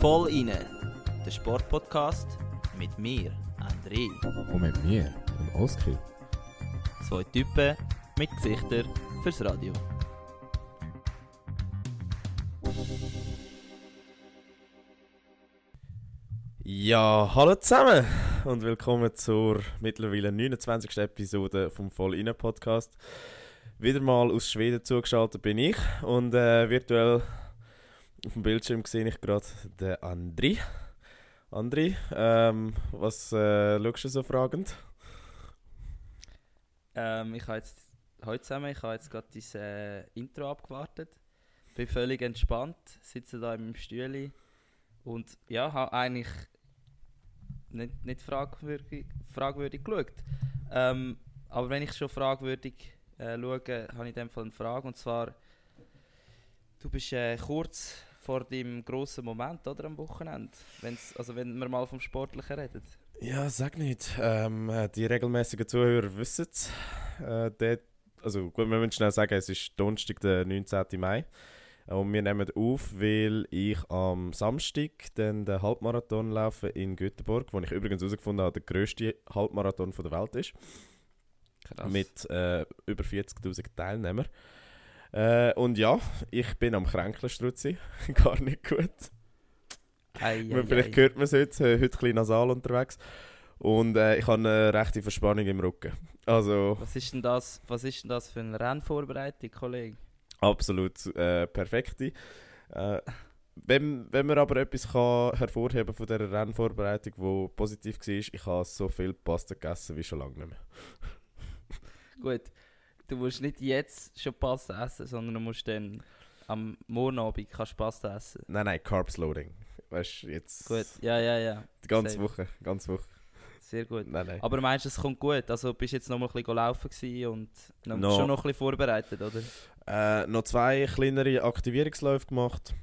Voll inne, der Sportpodcast mit mir, André. Und mit mir, dem Oskar. Zwei Typen mit Gesichtern fürs Radio. Ja, hallo zusammen und willkommen zur mittlerweile 29. Episode vom Voll Inne Podcast. Wieder mal aus Schweden zugeschaltet bin ich und äh, virtuell auf dem Bildschirm sehe ich gerade den Andri. Andri, ähm, was äh, schaust du so fragend? Ähm, ich habe jetzt, heute zusammen, ich habe jetzt gerade dieses äh, Intro abgewartet. Bin völlig entspannt, sitze da im Stühle und ja, habe eigentlich nicht, nicht fragwürdig, fragwürdig geschaut. Ähm, aber wenn ich schon fragwürdig äh, schaue, habe ich in dem Fall eine Frage und zwar, du bist äh, kurz vor dem grossen Moment, oder, am Wochenende? Wenn's, also wenn wir mal vom Sportlichen reden. Ja, sag nicht. Ähm, äh, die regelmäßigen Zuhörer wissen es. Äh, dort- also gut, wir müssen schnell sagen, es ist Donnerstag, der 19. Mai. Und wir nehmen auf, weil ich am Samstag dann den Halbmarathon laufe in Göteborg, wo ich übrigens herausgefunden habe, der grösste Halbmarathon der Welt ist. Krass. Mit äh, über 40.000 Teilnehmern. Äh, und ja, ich bin am Kränkelstrutzi. Gar nicht gut. Ei, ei, Vielleicht ei. hört man es jetzt, äh, heute ein bisschen nasal unterwegs. Und äh, ich habe eine rechte Verspannung im Rücken. Also Was ist denn das, was ist denn das für eine Rennvorbereitung, Kollege? absolut äh, perfekte. Äh, wenn, wenn man aber etwas kann hervorheben von dieser Rennvorbereitung, die positiv war, ich habe so viel Pasta gegessen wie schon lange nicht mehr. Gut, du musst nicht jetzt schon Pasta essen, sondern du musst dann am Morgenabend kannst du Pasta essen. Nein, nein, Carbs Loading. Weißt du, jetzt Gut, ja, ja, ja. die ganze safe. Woche, ganze Woche. Sehr gut. Nein, nein. Aber meinst du, es kommt gut? Also bist du jetzt noch mal ein bisschen laufen und noch, No. schon noch ein bisschen vorbereitet, oder? Äh, noch zwei kleinere Aktivierungsläufe gemacht.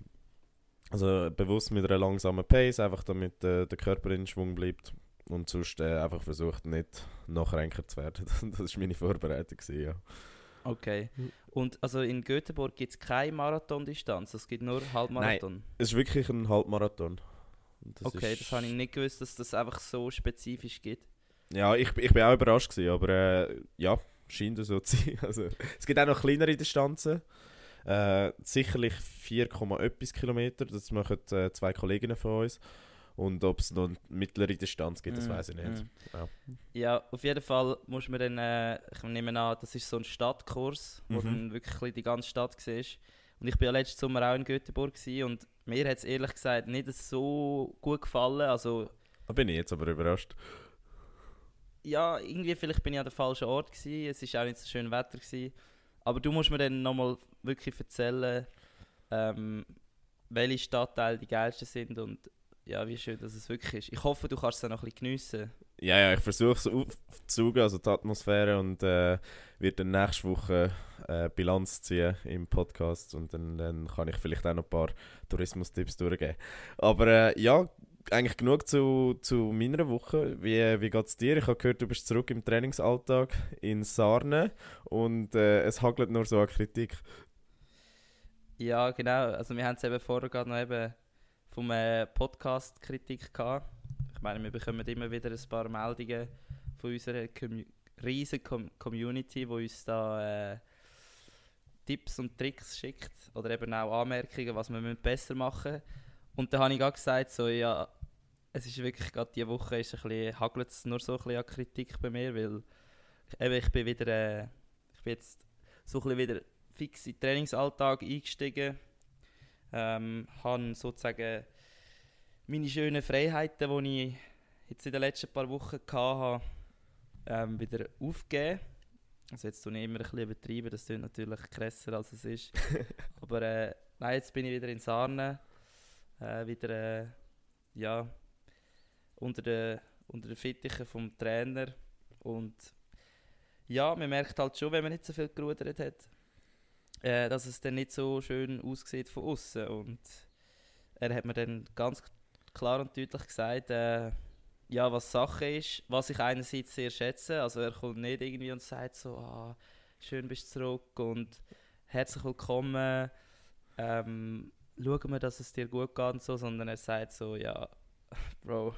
Also bewusst mit einer langsamen Pace, einfach damit äh, der Körper in Schwung bleibt. Und sonst äh, einfach versucht, nicht nachränker zu werden. das war meine Vorbereitung. Gewesen, ja. Okay. Mhm. Und also in Göteborg gibt es keine Marathondistanz, es gibt nur Halbmarathon. Es ist wirklich ein Halbmarathon. Das okay, ist- das habe ich nicht gewusst, dass das einfach so spezifisch gibt. Ja, ich, ich bin auch überrascht, gewesen, aber äh, ja, scheint so zu sein. Also, es gibt auch noch kleinere Distanzen. Äh, sicherlich 4, etwas Kilometer. Das machen äh, zwei Kolleginnen von uns. Und ob es noch eine mittlere Distanz gibt, das Mm, weiß ich nicht. mm. Ja. Ja, auf jeden Fall muss man dann, äh, ich nehme an, das ist so ein Stadtkurs, wo Mhm. dann wirklich die ganze Stadt siehst. Und ich bin ja letzten Sommer auch in Göteborg und mir hat es ehrlich gesagt nicht so gut gefallen. Also Da bin ich jetzt aber überrascht. ja, irgendwie vielleicht bin ich an der falschen Ort gewesen. Es ist auch nicht so schön Wetter gewesen. Aber du musst mir dann nochmal wirklich erzählen, ähm, welche Stadtteile die geilsten sind und ja, wie schön dass es wirklich ist. Ich hoffe, du kannst es dann noch ein bisschen geniessen. Ja, ja, ich versuche es aufzusaugen, also die Atmosphäre, und äh, werde dann nächste Woche äh, Bilanz ziehen im Podcast und dann, dann kann ich vielleicht auch noch ein paar Tourismustipps durchgeben. Aber äh, ja, eigentlich genug zu, zu meiner Woche. Wie, wie geht es dir? Ich habe gehört, du bist zurück im Trainingsalltag in Sarne und äh, es hagelt nur so an Kritik. Ja, genau. Also wir haben es eben vorher gerade noch eben vom äh, Podcast Kritik gehabt. Ich meine, wir bekommen immer wieder ein paar Meldungen von unserer Commu riesen Com Community, wo uns da äh, Tipps und Tricks schickt oder eben auch Anmerkungen, was wir müssen besser machen Und da habe ich gerade gesagt, so ja, es ist wirklich gerade diese Woche ist ein bisschen, hagelt es nur so ein bisschen an Kritik bei mir, weil eben, ich bin wieder, äh, ich bin jetzt so ein bisschen wieder fix in den Trainingsalltag eingestiegen. Ähm, habe sozusagen meine schönen Freiheiten, die ich jetzt in den letzten paar Wochen hatte, ähm, wieder aufgegeben. Also jetzt tue ich immer ein bisschen übertrieben, das klingt natürlich krasser als es ist. Aber äh, nein, jetzt bin ich wieder in Sarne, äh, wieder äh, ja, unter den, unter den Fittichen vom Trainer. Und ja, man merkt halt schon, wenn man nicht so viel gerudert hat, äh, dass es dann nicht so schön aussieht von außen. Und er hat mir dann ganz klar und deutlich gesagt, äh, ja, was Sache ist, was ich einerseits sehr schätze. Also er kommt nicht irgendwie und sagt so, ah, schön bist du zurück und herzlich willkommen, ähm, schauen wir, dass es dir gut geht und so, sondern er sagt so, ja, Bro,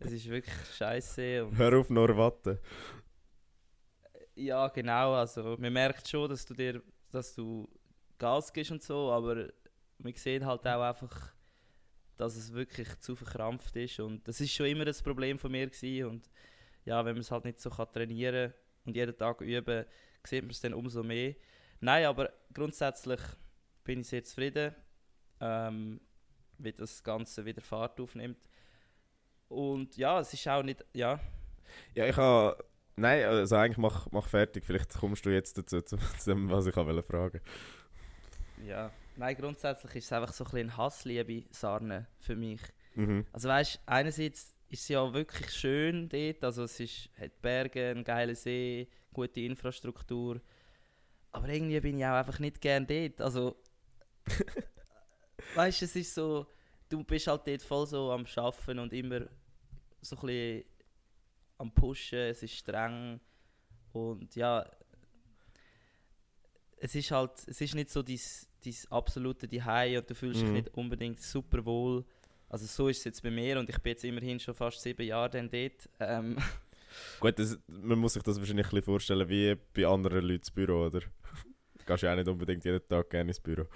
es ist wirklich scheiße. Hör auf, nur warten. ja, genau, also man merkt schon, dass du dir, dass du Gas gibst und so, aber man sieht halt auch einfach, dass es wirklich zu verkrampft ist und das ist schon immer das Problem von mir gewesen und ja, wenn man es halt nicht so kann trainieren und jeden Tag üben, sieht man es dann umso mehr. Nein, aber grundsätzlich bin ich sehr zufrieden, ähm, wie das Ganze wieder Fahrt aufnimmt. Und ja, es ist auch nicht, ja, Ja, ich habe. Nein, also eigentlich mach, mach fertig. Vielleicht kommst du jetzt dazu, zu, dem, was ich wollte fragen. ja. Nein, grundsätzlich ist es einfach so ein bisschen Hassliebe Sarne für mich. Mhm. Also weißt, einerseits ist es ja wirklich schön dort, also es ist, hat Berge, einen geilen See, gute Infrastruktur, aber irgendwie bin ich auch einfach nicht gern dort, also weißt, es ist so, du bist halt dort voll so am Schaffen und immer so ein bisschen am Pushen, es ist streng und ja, es ist halt, es ist nicht so dein, dein absolute Zuhause und du fühlst dich Mhm. nicht unbedingt super wohl. Also so ist es jetzt bei mir und ich bin jetzt immerhin schon fast sieben Jahre dann dort. Ähm, Gut, das, man muss sich das wahrscheinlich ein bisschen vorstellen wie bei anderen Leuten ins Büro, oder? Du gehst ja auch nicht unbedingt jeden Tag gerne ins Büro.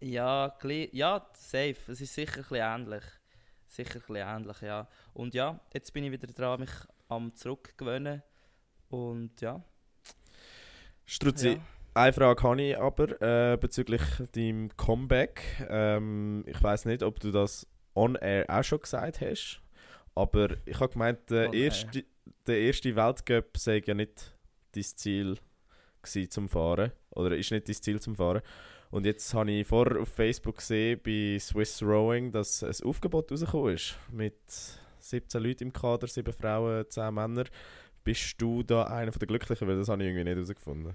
ja, ja, safe. Es ist sicher ein bisschen ähnlich. Sicher ein bisschen ähnlich, ja. Und ja, jetzt bin ich wieder dran, mich am zurückgewöhnen. Und ja. Struzzi, ja. eine Frage habe ich aber äh, bezüglich deinem Comeback. Ähm, ich weiß nicht, ob du das on-air auch schon gesagt hast, aber ich habe gemeint, der erste, der erste Weltcup sei ja nicht dein Ziel gewesen zum Fahren, oder ist nicht dein Ziel zum Fahren. Und jetzt habe ich vorher auf Facebook gesehen, bei Swiss Rowing, dass ein Aufgebot rausgekommen ist, mit 17 Leuten im Kader, 7 Frauen, 10 Männer. Bist du da einer der Glücklichen? Weil das habe ich irgendwie nicht herausgefunden.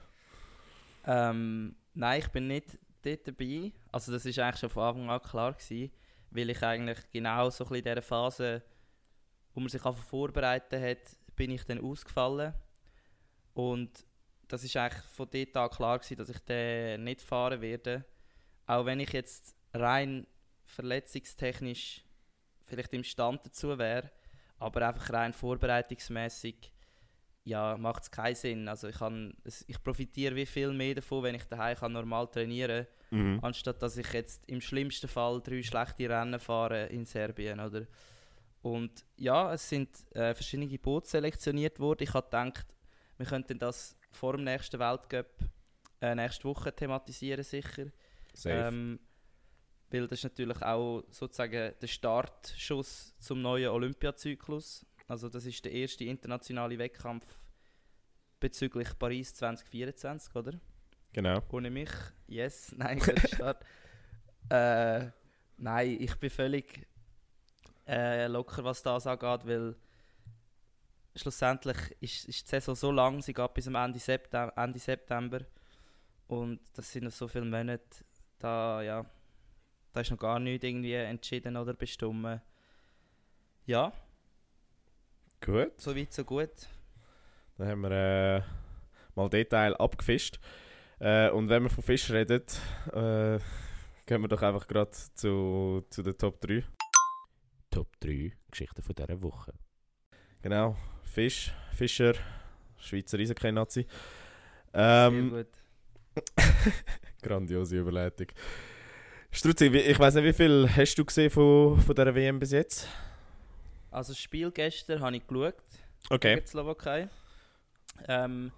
Ähm, nein, ich bin nicht dort dabei. Also das ist eigentlich schon von Anfang an klar gewesen, weil ich eigentlich genau so in dieser Phase, wo man sich vorbereitet hat, bin ich dann ausgefallen. Und das ist eigentlich von dort an klar gewesen, dass ich den nicht fahren werde. Auch wenn ich jetzt rein verletzungstechnisch vielleicht imstand dazu wäre, aber einfach rein vorbereitungsmäßig ja, macht es keinen Sinn. Also ich, kann, ich profitiere wie viel mehr davon, wenn ich daheim kann normal trainieren kann, Mhm. anstatt dass ich jetzt im schlimmsten Fall drei schlechte Rennen fahre in Serbien. Oder? Und ja, es sind äh, verschiedene Boote selektioniert worden. Ich habe gedacht, wir könnten das vor dem nächsten Weltcup äh, nächste Woche thematisieren sicher. Safe. Ähm, weil das ist natürlich auch sozusagen der Startschuss zum neuen Olympiazyklus. Also das ist der erste internationale Wettkampf bezüglich Paris 2024, oder? genau. Ohne mich, yes, nein, guter Start. äh, nein, ich bin völlig äh, locker, was das angeht, weil schlussendlich ist, ist die Saison so lang, sie geht bis am Ende September, Ende September und das sind noch so viele Monate, da, ja, da ist noch gar nichts irgendwie entschieden oder bestimmt. Ja, Gut. so weit, so gut. Dann haben wir äh, mal Detail abgefischt. Äh, und wenn wir von Fisch reden, äh, gehen wir doch einfach gerade zu, zu den Top 3. Top 3 Geschichten von dieser Woche. Genau, Fisch, Fischer, Schweizer Eishockey-Nazi. Sehr Ähm, gut. grandiose Überleitung. Struzzi, ich weiß nicht, wie viel hast du gesehen von, von dieser WM bis jetzt? Also das Spiel gestern habe ich geschaut. Okay. gegen die Slowakei. Ähm,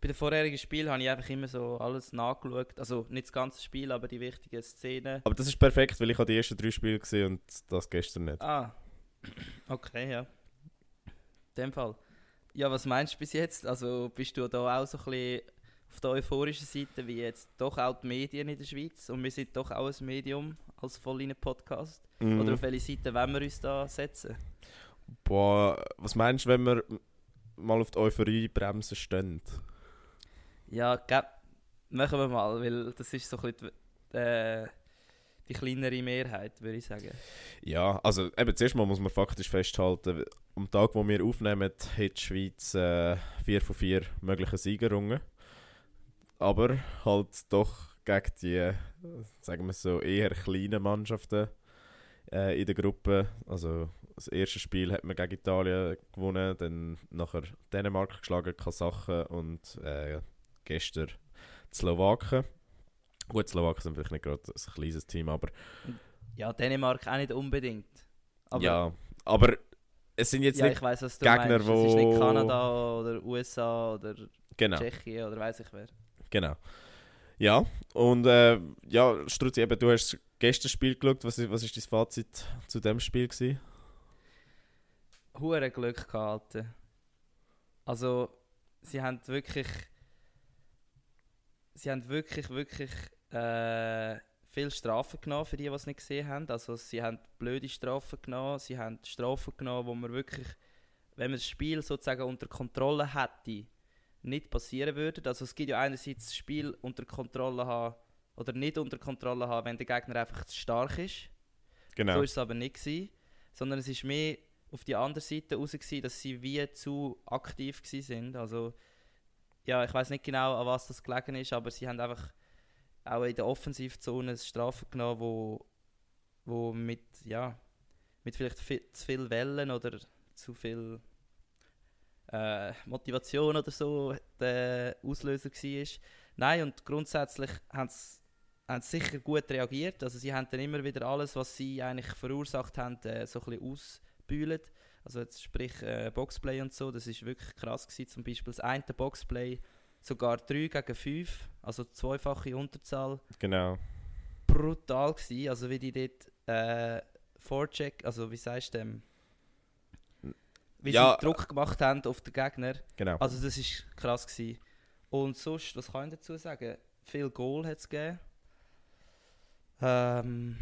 bei den vorherigen Spielen habe ich einfach immer so alles nachgeschaut. Also nicht das ganze Spiel, aber die wichtigen Szenen. Aber das ist perfekt, weil ich habe die ersten drei Spiele gesehen und das gestern nicht. Ah, okay, ja. In dem Fall. Ja, was meinst du bis jetzt? Also bist du da auch so ein bisschen auf der euphorischen Seite, wie jetzt doch auch die Medien in der Schweiz? Und wir sind doch auch ein Medium als Vollinen-Podcast. Mhm. Oder auf welche Seite wollen wir uns da setzen? Boah, was meinst du, wenn wir mal auf die Euphorie-Bremse stehen? Ja, gell, machen wir mal, weil das ist so ein bisschen die, äh, die kleinere Mehrheit, würde ich sagen. Ja, also eben zuerst mal muss man faktisch festhalten, am Tag, wo wir aufnehmen, hat die Schweiz äh, vier von vier möglichen Siegerungen. aber halt doch gegen die, sagen wir so, eher kleinen Mannschaften äh, in der Gruppe. Also das erste Spiel hat man gegen Italien gewonnen, dann nachher Dänemark geschlagen, Kasachen und äh, gestern die Slowaken. Gut, Slowaken sind vielleicht nicht gerade ein kleines Team, aber Ja, Dänemark auch nicht unbedingt. Aber, ja, aber es sind jetzt ja, nicht du Gegner, meinst. Es ist nicht wo- Kanada oder USA oder genau. Tschechien oder weiß ich wer. Genau. Ja, und äh, ja, Struzzi, eben, du hast gestern das Spiel geschaut. Was ist, was ist dein Fazit zu dem Spiel? Gewesen? Hure Glück gehabt. Alter. Also, sie haben wirklich. Sie haben wirklich, wirklich äh, viel Strafen genommen für die, die es nicht gesehen haben. Also, sie haben blöde Strafen genommen. Sie haben Strafen genommen, wo man wirklich, wenn man das Spiel sozusagen unter Kontrolle hätte, nicht passieren würde. Also, es gibt ja einerseits das Spiel unter Kontrolle haben oder nicht unter Kontrolle haben, wenn der Gegner einfach zu stark ist. Genau. So war es aber nicht. Gewesen, sondern es war mehr auf die andere Seite raus, gewesen, dass sie wie zu aktiv gewesen sind. Also, ja, ich weiß nicht genau, an was das gelegen ist, aber sie haben einfach auch in der Offensivzone Strafen genommen, wo, wo mit, ja, mit vielleicht viel, zu viel Wellen oder zu viel äh, Motivation oder so der Auslöser war. Nein, und grundsätzlich haben sie haben sie sicher gut reagiert. Also sie haben dann immer wieder alles, was sie eigentlich verursacht haben, äh, so ein bisschen ausbühlt. Also jetzt sprich äh, Boxplay und so, das ist wirklich krass gewesen. Zum Beispiel das eine Boxplay sogar 3 gegen 5, also zweifache Unterzahl. genau. Brutal gewesen, also wie die dort äh, Forecheck, also wie sagst du dem? Wie Ja, sie Druck gemacht haben auf den Gegner. genau. Also das ist krass gewesen. Und sonst, was kann ich dazu sagen? Viel Goal hat es gegeben. Ähm,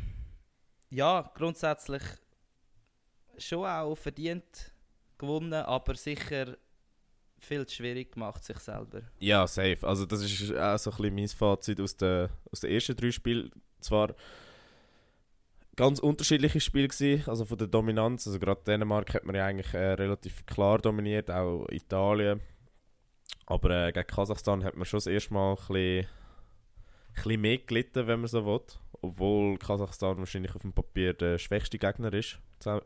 ja, grundsätzlich schon auch verdient gewonnen, aber sicher viel zu schwierig gemacht sich selber. Ja, safe. Also das ist auch so ein bisschen mein Fazit aus den, aus den ersten drei Spielen. Zwar ganz unterschiedliche Spiele gewesen, also von der Dominanz. Also gerade Dänemark hat man ja eigentlich äh, relativ klar dominiert, auch Italien. Aber äh, gegen Kasachstan hat man schon das erste Mal ein bisschen, ein bisschen mehr gelitten, wenn man so will. Obwohl Kasachstan wahrscheinlich auf dem Papier der schwächste Gegner ist.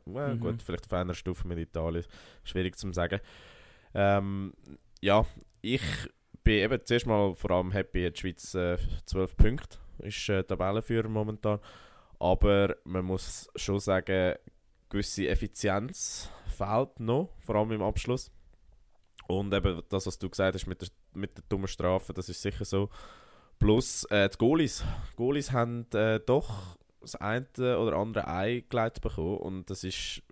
Well, Mhm. Gut, vielleicht auf einer Stufe mit Italien. Schwierig zu sagen. Ähm, ja, ich bin eben zuerst mal vor allem happy, die Schweiz äh, 12 Punkte, ist äh, Tabellenführer momentan. Aber man muss schon sagen, gewisse Effizienz fehlt noch, vor allem im Abschluss. Und eben das, was du gesagt hast mit der, mit der dummen Strafe, das ist sicher so. Plus äh, die Goalies. Die Goalies haben äh, doch das eine oder andere eingeleitet bekommen und das ist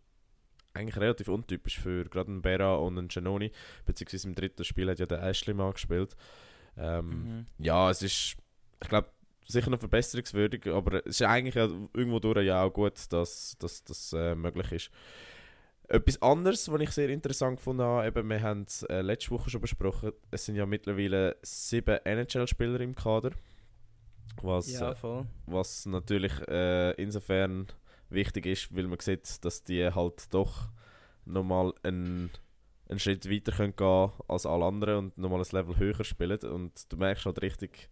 eigentlich relativ untypisch für gerade einen Bera und einen Giannoni, beziehungsweise im dritten Spiel hat ja der Ashley mal gespielt. Ähm, Mhm. ja, es ist, ich glaube, sicher noch verbesserungswürdig, aber es ist eigentlich ja irgendwo durch ja auch gut, dass dass das äh, möglich ist. Etwas anderes, was ich sehr interessant gefunden habe, eben, wir haben es äh, letzte Woche schon besprochen, es sind ja mittlerweile sieben NHL-Spieler im Kader, was, Ja, äh, was natürlich äh, insofern wichtig ist, weil man sieht, dass die halt doch nochmal einen, einen Schritt weiter können gehen als alle anderen und nochmal ein Level höher spielen. Und du merkst halt richtig,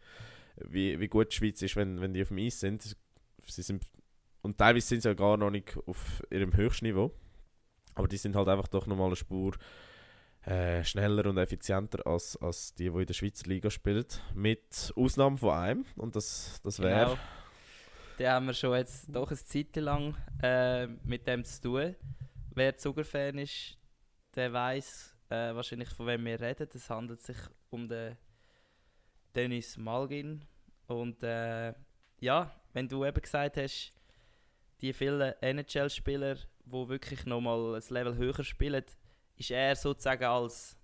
wie, wie gut die Schweiz ist, wenn, wenn die auf dem Eis sind. Sie sind. Und teilweise sind sie ja gar noch nicht auf ihrem höchsten Niveau. Aber die sind halt einfach doch nochmal eine Spur äh, schneller und effizienter als, als die, die in der Schweizer Liga spielen. Mit Ausnahme von einem. Und das, das wäre. Genau. Den haben wir schon jetzt doch eine Zeit lang äh, mit dem zu tun. Wer Zucker-Fan ist, der weiß äh, wahrscheinlich, von wem wir reden. Es handelt sich um den Dennis Malgin. Und äh, ja, wenn du eben gesagt hast, die vielen NHL-Spieler, die wirklich nochmal ein Level höher spielen, ist er sozusagen als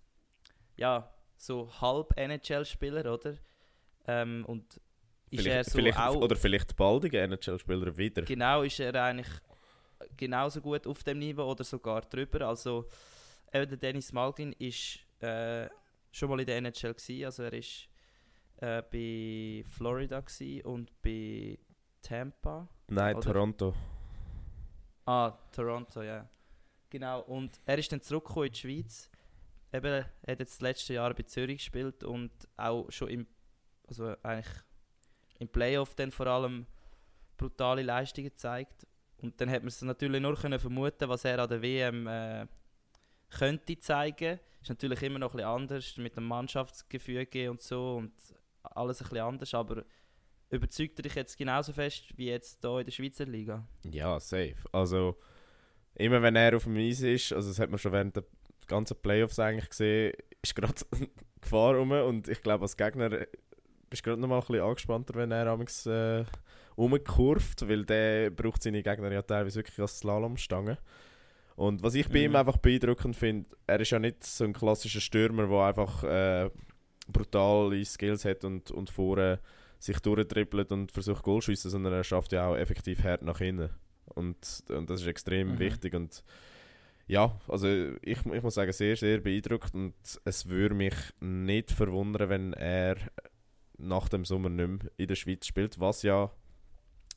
ja, so halb NHL-Spieler, oder? Ähm, und ist er Vielleicht, so vielleicht, auch oder vielleicht baldige NHL-Spieler wieder. Genau, ist er eigentlich genauso gut auf dem Niveau oder sogar drüber. Also eben der Dennis Malgin ist äh, schon mal in der NHL gewesen. Also er ist äh, bei Florida gewesen und bei Tampa. Nein, Oder? Toronto. Ah, Toronto, ja. Genau. Und er ist dann zurückgekommen in die Schweiz. Eben, er hat jetzt das letzte Jahr bei Zürich gespielt und auch schon im also eigentlich im Playoff dann vor allem brutale Leistungen gezeigt. Und dann hat man es natürlich nur können vermuten, was er an der WM äh, könnte zeigen. Ist natürlich immer noch ein bisschen anders mit dem Mannschaftsgefüge und so und alles ein bisschen anders, aber überzeugt er dich jetzt genauso fest wie jetzt hier in der Schweizer Liga? Ja, safe. Also, immer wenn er auf dem Eis ist, also das hat man schon während der ganzen Playoffs eigentlich gesehen, ist gerade Gefahr rum und ich glaube, als Gegner bist gerade noch mal ein bisschen angespannter, wenn er amigs äh, rumkurvt, weil der braucht seine Gegner ja teilweise wirklich als Slalomstange. Und was ich bei ihm Mhm. einfach beeindruckend finde, er ist ja nicht so ein klassischer Stürmer, der einfach äh, brutale Skills hat und, und vorne sich durchdribbelt und versucht Goal zu schiessen, sondern er schafft ja auch effektiv hart nach innen. Und, und das ist extrem Mhm. wichtig. Und ja, also ich, ich muss sagen, sehr, sehr beeindruckt. Und es würde mich nicht verwundern, wenn er nach dem Sommer nicht mehr in der Schweiz spielt, was ja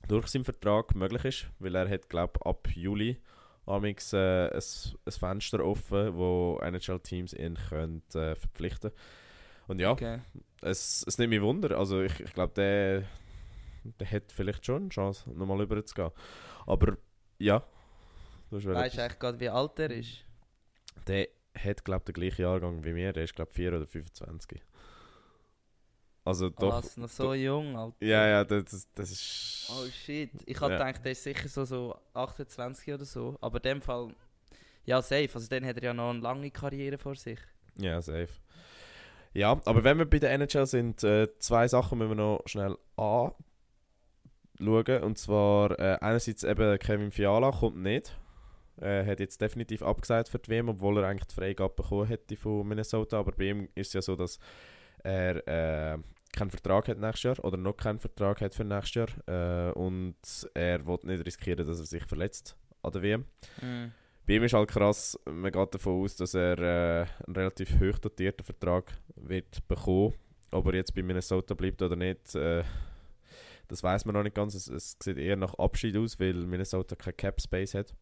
durch seinen Vertrag möglich ist, weil er hat, glaube ab Juli amix äh, ein, ein Fenster offen, wo NHL-Teams ihn können, äh, verpflichten Und ja, Okay. es, es nimmt mich Wunder. Also ich, ich glaube, der, der hat vielleicht schon eine Chance, nochmal rüber zu gehen. Aber ja, du Weißt du eigentlich gerade, wie alt er ist? der hat, glaube ich, den gleichen Jahrgang wie mir. Der ist, glaube ich, 4 oder 25. Also doch. Was, noch so jung, Alter. Ja, ja, das, das, ist. Oh shit. Ich hatte Ja. gedacht, der ist sicher so, so 28 oder so. Aber in dem Fall, ja, safe. Also dann hat er ja noch eine lange Karriere vor sich. Ja, safe. Ja, aber wenn wir bei der NHL sind, äh, zwei Sachen müssen wir noch schnell anschauen. Und zwar äh, einerseits eben Kevin Fiala kommt nicht. Er hat jetzt definitiv abgesagt für die WM, obwohl er eigentlich die Freigabe bekommen hätte von Minnesota. Aber bei ihm ist es ja so, dass er äh, keinen Vertrag hat nächstes Jahr oder noch keinen Vertrag hat für nächstes Jahr. Äh, und er will nicht riskieren, dass er sich verletzt an der WM. Bei ihm ist halt krass, man geht davon aus, dass er äh, einen relativ hoch dotierten Vertrag wird bekommen. Ob er jetzt bei Minnesota bleibt oder nicht, äh, das weiß man noch nicht ganz. Es, es sieht eher nach Abschied aus, weil Minnesota kein Cap Space hat.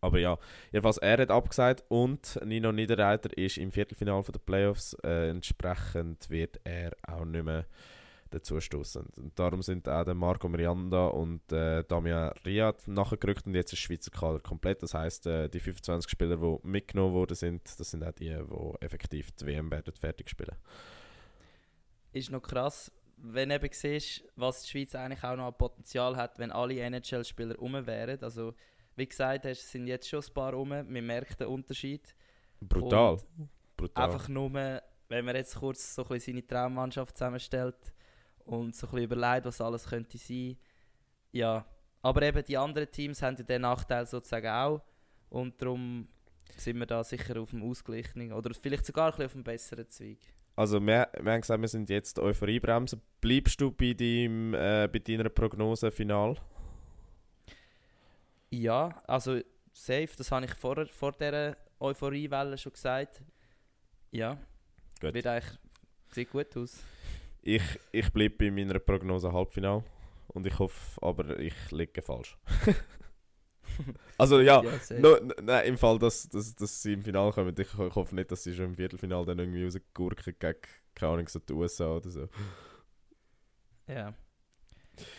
Aber ja, jedenfalls er hat abgesagt und Nino Niederreiter ist im Viertelfinale der Playoffs. Äh, entsprechend wird er auch nicht mehr dazu stoßen. Und darum sind auch Marco Miranda und äh, Damian Riad nachgerückt und jetzt ist Schweizer Kader komplett. Das heißt, äh, die 25 Spieler, die mitgenommen worden sind, das sind auch die, die effektiv die WM werden fertig spielen. Ist noch krass, wenn eben siehst, was die Schweiz eigentlich auch noch an Potenzial hat, wenn alle NHL-Spieler rum wären. Also, wie gesagt, es sind jetzt schon ein paar rum. Man merkt den Unterschied. Brutal. Brutal. Einfach nur, wenn man jetzt kurz so ein bisschen seine Traummannschaft zusammenstellt und so ein bisschen überlegt, was alles könnte sein. Ja, aber eben die anderen Teams haben ja den Nachteil sozusagen auch und darum sind wir da sicher auf dem ausgeglichenen oder vielleicht sogar ein bisschen auf dem besseren Zweig. Also wir, wir haben gesagt, wir sind jetzt Euphoriebremse. Bleibst du bei, deinem, äh, bei deiner Prognose final? Ja, also safe, das habe ich vor, vor dieser Euphoriewelle schon gesagt. Ja, Gut. wird eigentlich, sieht gut aus. Ich, ich bleibe bei meiner Prognose Halbfinal. Und ich hoffe, aber ich liege falsch. also ja, safe. no, n- nein, im Fall, dass, dass, dass sie im Finale kommen. Ich, ich hoffe nicht, dass sie schon im Viertelfinal dann irgendwie rausgurken gegen, keine Ahnung, so die USA oder so. Ja.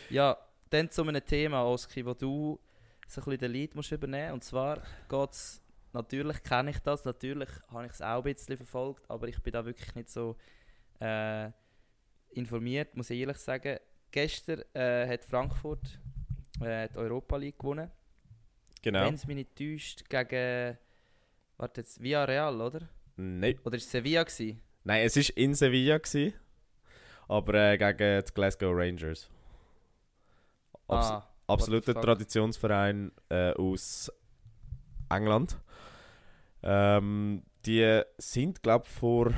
Ja, dann zu einem Thema, Oski, wo du so ein bisschen den Lead musst übernehmen Und zwar geht es, natürlich kenne ich das, natürlich habe ich es auch ein bisschen verfolgt, aber ich bin da wirklich nicht so äh, informiert, muss ich ehrlich sagen. Gestern äh, hat Frankfurt äh, die Europa League gewonnen. Genau. Wenn es mich nicht täuscht, gegen, warte jetzt, Villarreal, oder? Nein. Oder ist es Sevilla gewesen? Nein, es war in Sevilla, gewesen, aber äh, gegen die Glasgow Rangers. Abs ah, absoluter? Traditionsverein äh, aus England. Ähm, die sind, glaube ich, vor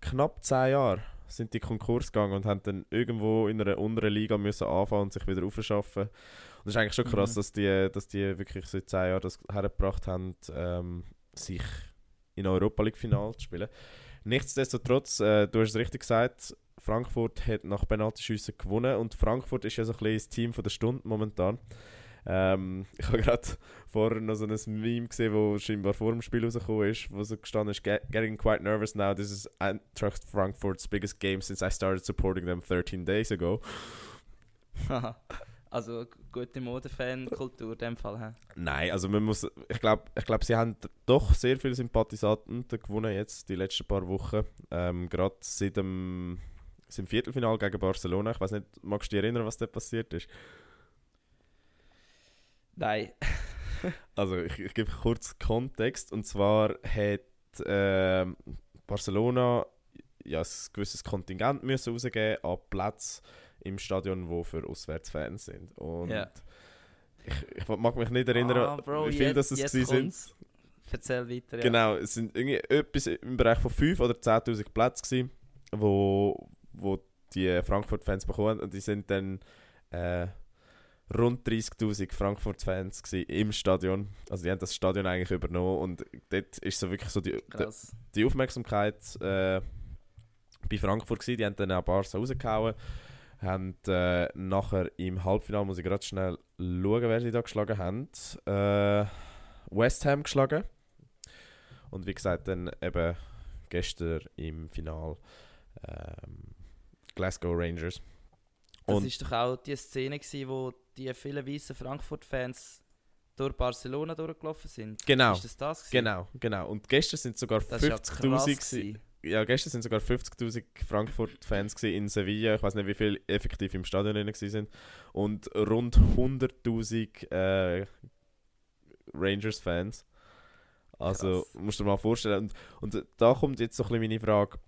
knapp 10 Jahren sind die Konkurs gegangen und haben dann irgendwo in einer unteren Liga müssen anfangen und sich wieder aufschaffen. Und das ist eigentlich schon krass, Mhm. dass, die, dass die wirklich seit 10 Jahren das hergebracht haben, ähm, sich in Europa League Final zu spielen. Nichtsdestotrotz, äh, du hast es richtig gesagt, Frankfurt hat nach Penaltyschüssen gewonnen und Frankfurt ist ja so ein bisschen das Team von der Stunde momentan. Ähm, ich habe gerade vorher noch so ein Meme gesehen, wo scheinbar vor dem Spiel rausgekommen ist, wo so gestanden ist, "Get- getting quite nervous now, this is Eintracht Frankfurt's biggest game since I started supporting them 13 days ago. also gute Modefan-Kultur in dem Fall. hä? Nein, also man muss, ich glaube, ich glaub, sie haben doch sehr viele Sympathisanten gewonnen jetzt, die letzten paar Wochen. Ähm, Gerade seit dem, seit dem Viertelfinal gegen Barcelona. Ich weiß nicht, magst du dich erinnern, was dort passiert ist? Nein. Also ich, ich gebe kurz Kontext. Und zwar hat ähm, Barcelona ja, ein gewisses Kontingent müssen rausgeben an Plätze im Stadion, wo für Auswärtsfans sind. Und Ja. ich, ich mag mich nicht erinnern, Ah, Bro, wie viel jetzt- das es sind. Erzähl weiter. Ja. Genau, es sind irgendwie etwas im Bereich von 5 oder 10'000 Plätzen gewesen, wo, wo die Frankfurt-Fans bekommen und die sind dann äh, rund 30'000 Frankfurt-Fans im Stadion. Also die haben das Stadion eigentlich übernommen und dort ist so wirklich so die, die, Krass. die Aufmerksamkeit äh, bei Frankfurt gewesen. Die haben dann auch Barca rausgehauen. Haben äh, nachher im Halbfinale, muss ich gerade schnell schauen, wer sie da geschlagen haben. Äh, West Ham geschlagen. Und wie gesagt, dann eben gestern im Final ähm, Glasgow Rangers. Das Und ist doch auch die Szene, gewesen, wo die vielen weißen Frankfurt-Fans durch Barcelona durchgelaufen sind. genau, Ist das das? gewesen? genau, genau. Und gestern sind sogar Das ist ja 50'000 krass gewesen. gewesen. ja, gestern sind sogar 50.000 Frankfurt-Fans in Sevilla. Ich weiß nicht, wie viele effektiv im Stadion drin sind. Und rund 100.000 äh, Rangers-Fans. Also, Krass. musst du dir mal vorstellen. Und, und da kommt jetzt so ein bisschen meine Frage.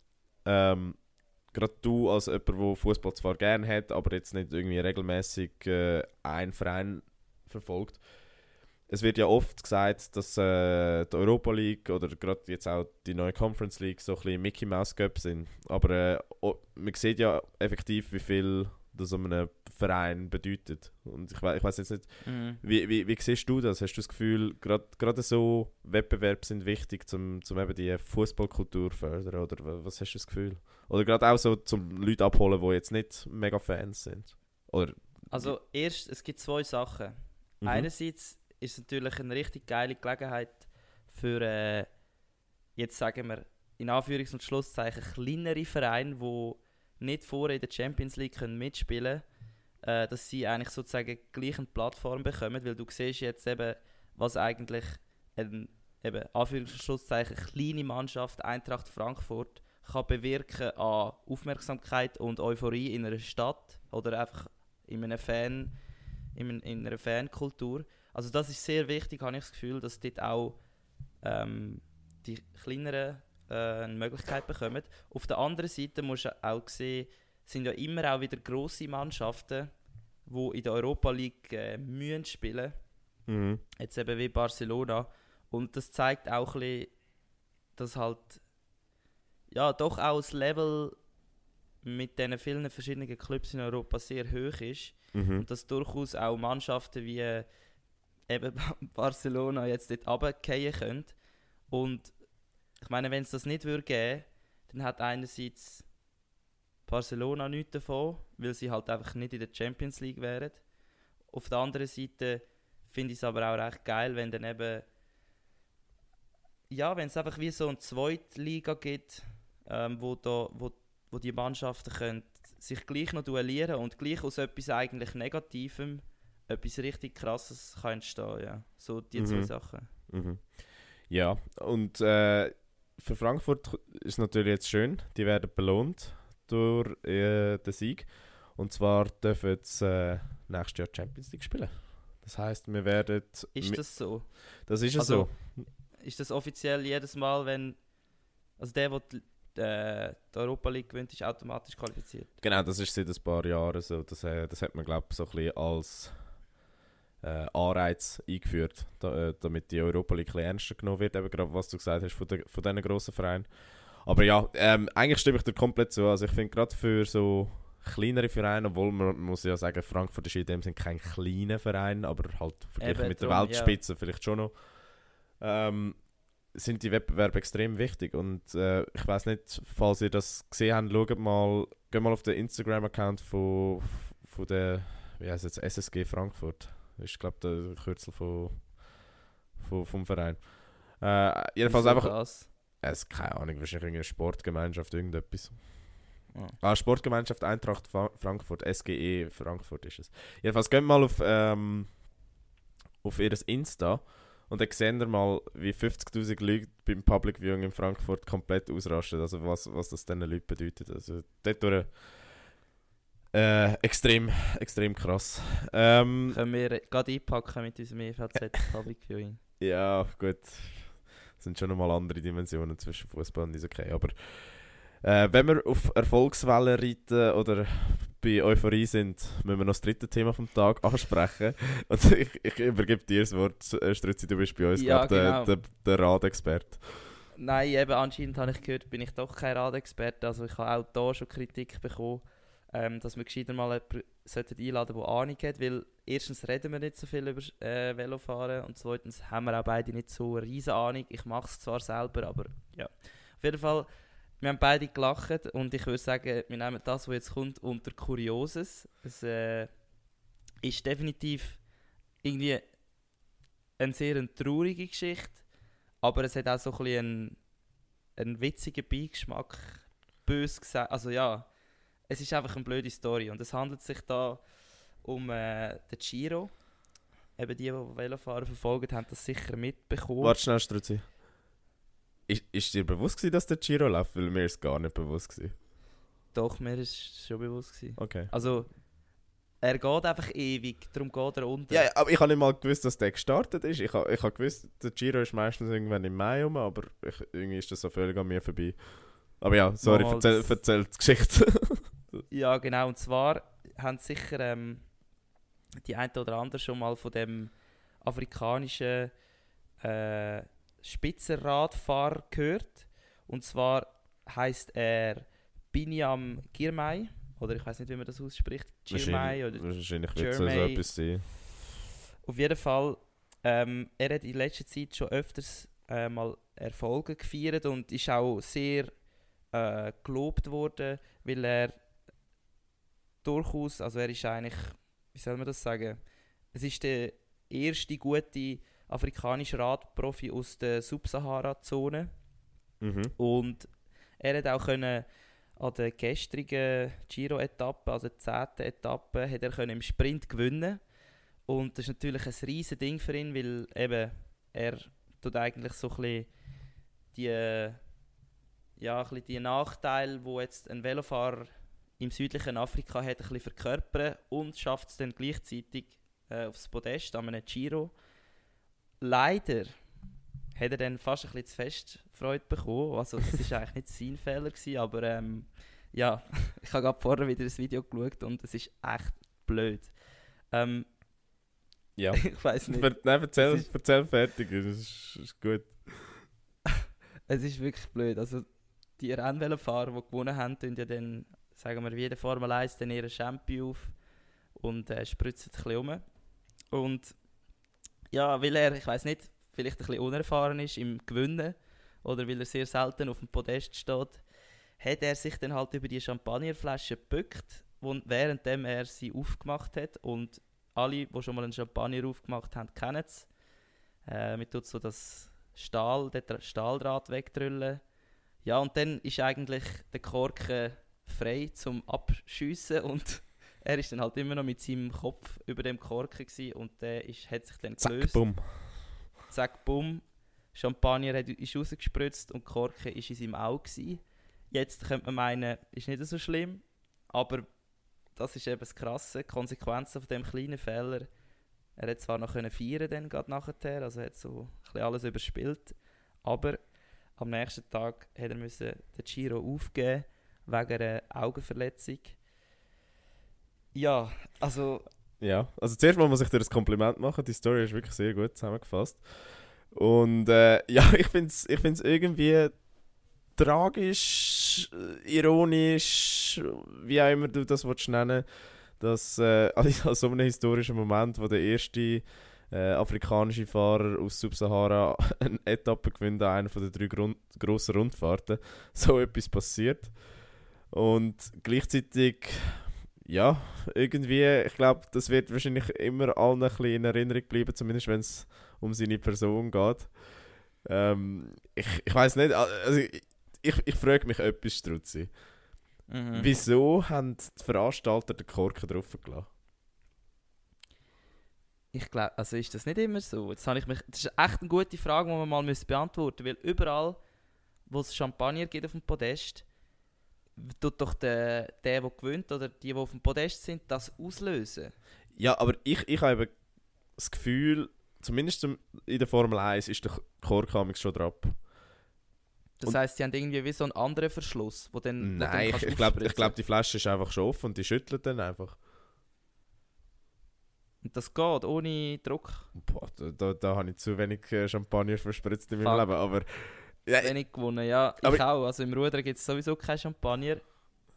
Ähm, Gerade du als jemand, der Fußball zwar gerne hat, aber jetzt nicht irgendwie regelmäßig äh, einen Verein verfolgt. Es wird ja oft gesagt, dass äh, die Europa League oder gerade jetzt auch die neue Conference League so ein bisschen Mickey Mouse Cup sind. Aber äh, man sieht ja effektiv, wie viel das um einen Verein bedeutet. Und ich, we ich weiß jetzt nicht, Mhm. wie, wie, wie siehst du das? Hast du das Gefühl, gerade so Wettbewerbe sind wichtig, um zum eben die Fußballkultur fördern? Oder wa- was hast du das Gefühl? Oder gerade auch so zum Leute abholen, die jetzt nicht mega Fans sind? Oder, Also erst, es gibt zwei Sachen. Mhm. Einerseits ist es natürlich eine richtig geile Gelegenheit für, äh, jetzt sagen wir, in Anführungs- und Schlusszeichen, kleinere Vereine, die nicht vorher in der Champions League können mitspielen können, äh, dass sie eigentlich sozusagen gleich eine Plattform bekommen, weil du siehst jetzt eben, was eigentlich eine eben, Anführungs- und Schlusszeichen, kleine Mannschaft Eintracht Frankfurt kann bewirken an Aufmerksamkeit und Euphorie in einer Stadt oder einfach in einem Fan, in, ein- in einer Fankultur. Also das ist sehr wichtig, habe ich das Gefühl, dass dort auch ähm, die kleineren äh, eine Möglichkeit bekommen. Auf der anderen Seite musst du auch sehen, sind ja immer auch wieder grosse Mannschaften, die in der Europa League äh, müssen spielen Mhm. jetzt eben wie Barcelona. Und das zeigt auch ein bisschen, dass halt ja doch auch das Level mit diesen vielen verschiedenen Clubs in Europa sehr hoch ist. Mhm. Und dass durchaus auch Mannschaften wie äh, eben Barcelona jetzt dort runterfallen können. Und ich meine, wenn es das nicht würde geben, dann hat einerseits Barcelona nichts davon, weil sie halt einfach nicht in der Champions League wären. Auf der anderen Seite finde ich es aber auch recht geil, wenn dann eben ja, wenn es einfach wie so eine Zweitliga gibt, ähm, wo, da, wo, wo die Mannschaften können sich gleich noch duellieren und gleich aus etwas eigentlich Negativem etwas richtig Krasses kann entstehen. Ja. So die zwei Mhm. Sachen. Mhm. Ja, und äh, für Frankfurt ist natürlich jetzt schön, die werden belohnt durch äh, den Sieg. Und zwar dürfen sie äh, nächstes Jahr Champions League spielen. Das heißt, wir werden. Ist das so? das ist also- so. Ist das offiziell jedes Mal, wenn. Also der, der die, äh, die Europa League gewinnt, ist automatisch qualifiziert. Genau, das ist seit ein paar Jahren so. Das, äh, das hat man, glaube ich, so ein bisschen als äh, Anreiz eingeführt, da, äh, damit die Europa League ein bisschen ernster genommen wird. Eben gerade, was du gesagt hast von, der, von diesen grossen Vereinen. Aber ja, ähm, eigentlich stimme ich dir komplett zu. Also ich finde gerade für so kleinere Vereine, obwohl man muss ja sagen, Frankfurt ist in dem Sinne kein kleiner Verein, aber halt verglichen mit der drum, ja. Weltspitze vielleicht schon noch, ähm, sind die Wettbewerbe extrem wichtig. Und äh, ich weiß nicht, falls ihr das gesehen habt, schaut mal, geht mal auf den Instagram-Account von, von der, wie heißt es, SSG Frankfurt. Ist, glaube der Kürzel von, von, vom Verein. Äh, jedenfalls einfach. Das? Es, keine Ahnung, wahrscheinlich irgendeine Sportgemeinschaft, irgendetwas. Ja. Ah, Sportgemeinschaft Eintracht Fa- Frankfurt, SGE Frankfurt ist es. Jedenfalls geht mal auf, ähm, auf ihr Insta und dann seht ihr mal, wie 50'000 Leute beim Public Viewing in Frankfurt komplett ausrasten. Also was, was das diesen Leuten bedeutet. Also dort durch, äh, extrem, extrem krass. Ähm, Können wir gerade einpacken mit unserem EVZ Public Viewing. Ja, gut. Es sind schon nochmal andere Dimensionen zwischen Fußball und Eishockey. Aber äh, wenn wir auf Erfolgswellen reiten oder bei Euphorie sind, müssen wir noch das dritte Thema vom Tag ansprechen. Und ich, ich übergebe dir das Wort, äh, Struzzi, du bist bei uns, Ja, glaub, der, genau. der, der Radexperte. Nein, eben anscheinend habe ich gehört, bin ich doch kein Radexperte. Also ich habe auch da schon Kritik bekommen, ähm, dass wir gescheiter mal jemanden sollten einladen der Ahnung hat. Weil erstens reden wir nicht so viel über äh, Velofahren und zweitens haben wir auch beide nicht so eine riesen Ahnung. Ich mache es zwar selber, aber ja. Auf jeden Fall, wir haben beide gelacht und ich würde sagen, wir nehmen das, was jetzt kommt, unter Kurioses. Es äh, ist definitiv irgendwie eine sehr traurige Geschichte. Aber es hat auch so ein bisschen einen, einen witzigen Beigeschmack. Bös gesagt. Also ja, es ist einfach eine blöde Story. Und es handelt sich da um äh, den Giro. Eben die, die Velofahren verfolgen, haben das sicher mitbekommen. Warte schnell, Struzzi. Ist, ist dir bewusst gewesen, dass der Giro läuft? Weil mir ist es gar nicht bewusst gewesen. Doch, mir ist es schon bewusst gewesen. Okay. Also, er geht einfach ewig, darum geht er unter. Ja, aber ich habe nicht mal gewusst, dass der gestartet ist. Ich habe ich hab gewusst, der Giro ist meistens irgendwann im Mai rum, aber ich, irgendwie ist das so völlig an mir vorbei. Aber ja, sorry, erzähl, erzähl die Geschichte. Ja, genau. Und zwar haben sicher ähm, die ein oder andere schon mal von dem afrikanischen äh, Spitzenradfahrer gehört. Und zwar heißt er Binyam Girmay. Oder ich weiß nicht, wie man das ausspricht. Girmay oder wahrscheinlich wird es so etwas sein. Auf jeden Fall, ähm, er hat in letzter Zeit schon öfters äh, mal Erfolge gefeiert und ist auch sehr äh, gelobt worden, weil er durchaus, also er ist eigentlich, wie soll man das sagen, es ist der erste gute afrikanische Radprofi aus der Subsahara-Zone Mhm. und er hat auch können an der gestrigen Giro-Etappe, also der 10. Etappe, hat er können im Sprint gewinnen und das ist natürlich ein riesen Ding für ihn, weil eben er tut eigentlich so ein bisschen die, ja, ein bisschen die Nachteile, wo jetzt ein Velofahrer im südlichen Afrika hat, ein bisschen verkörpern und schafft es dann gleichzeitig äh, aufs Podest an einem Giro. Leider hat er dann fast ein bisschen zu fest Freude bekommen. Also es war eigentlich nicht sein Fehler, gewesen, aber ähm, ja, ich habe gerade vorher wieder das Video geschaut und es ist echt blöd. Ähm, Ja. ich weiß nicht. Ver Nein, erzähl, Es ist- erzähl fertig, das ist, ist gut. Es ist wirklich blöd. Also die Rennvelofahrer, die gewonnen haben, tun ja dann, sagen wir, wie jede Formel 1 dann ihren Champion auf und äh, spritzen ein bisschen um. Und ja, weil er, ich weiß nicht, vielleicht ein bisschen unerfahren ist im Gewinnen oder weil er sehr selten auf dem Podest steht, hat er sich dann halt über die Champagnerflasche gebückt, währenddem er sie aufgemacht hat und alle, die schon mal einen Champagner aufgemacht haben, kennen es. Äh, man tut so das Stahl, den Dra- Stahldraht wegdrüllen. Ja, und dann ist eigentlich der Korken frei zum Abschiessen und er ist dann halt immer noch mit seinem Kopf über dem Korken gewesen und der ist, hat sich dann Zack, gelöst. bumm. Zack, bumm. Champagner hat, ist rausgespritzt und Korken ist in seinem Auge. Gewesen. Jetzt könnte man meinen, ist nicht so schlimm, aber das ist eben das Krasse. Die Konsequenzen von dem kleinen Fehler. Er hat zwar noch können feiern dann gerade nachher, also er hat so ein alles überspielt, aber am nächsten Tag hat er müssen den Giro aufgeben wegen einer Augenverletzung. Ja, also Ja, also zuerst mal muss ich dir ein Kompliment machen. Die Story ist wirklich sehr gut zusammengefasst. Und äh, ja, ich finde es ich find's irgendwie tragisch, äh, ironisch, wie auch immer du das willst nennen dass äh, an so einem historischen Moment, wo der erste äh, afrikanische Fahrer aus Subsahara eine Etappe gewinnt an einer den drei Grund grossen Rundfahrten, so etwas passiert. Und gleichzeitig ja, irgendwie, ich glaube, das wird wahrscheinlich immer allen ein bisschen in Erinnerung bleiben, zumindest wenn es um seine Person geht. Ähm, ich ich weiß nicht, also ich, ich, ich frage mich etwas, Struzzi. Mhm. Wieso haben die Veranstalter den Korken draufgelassen? Ich glaube, also ist das nicht immer so? Jetzt habe ich mich, das ist echt eine gute Frage, die man mal beantworten müsste, weil überall, wo es Champagner gibt auf dem Podest, tut doch der, der, der gewinnt oder die, die auf dem Podest sind, das auslösen. Ja, aber ich, ich habe eben das Gefühl, zumindest zum- in der Formel 1 ist der amigs schon drauf. Das heisst, sie haben irgendwie wie so einen anderen Verschluss, wo dann, wo dann Nein, ich, kannst ich glaube, ich aufspritzen. glaub, die Flasche ist einfach schon offen und die schüttelt dann einfach. Und das geht ohne Druck. Boah, da, da, da habe ich zu wenig äh, Champagner verspritzt in meinem Fuck. Leben, aber... Ja, Wenig gewonnen, ja. Ich Aber- auch. Also im Ruder gibt es sowieso kein Champagner.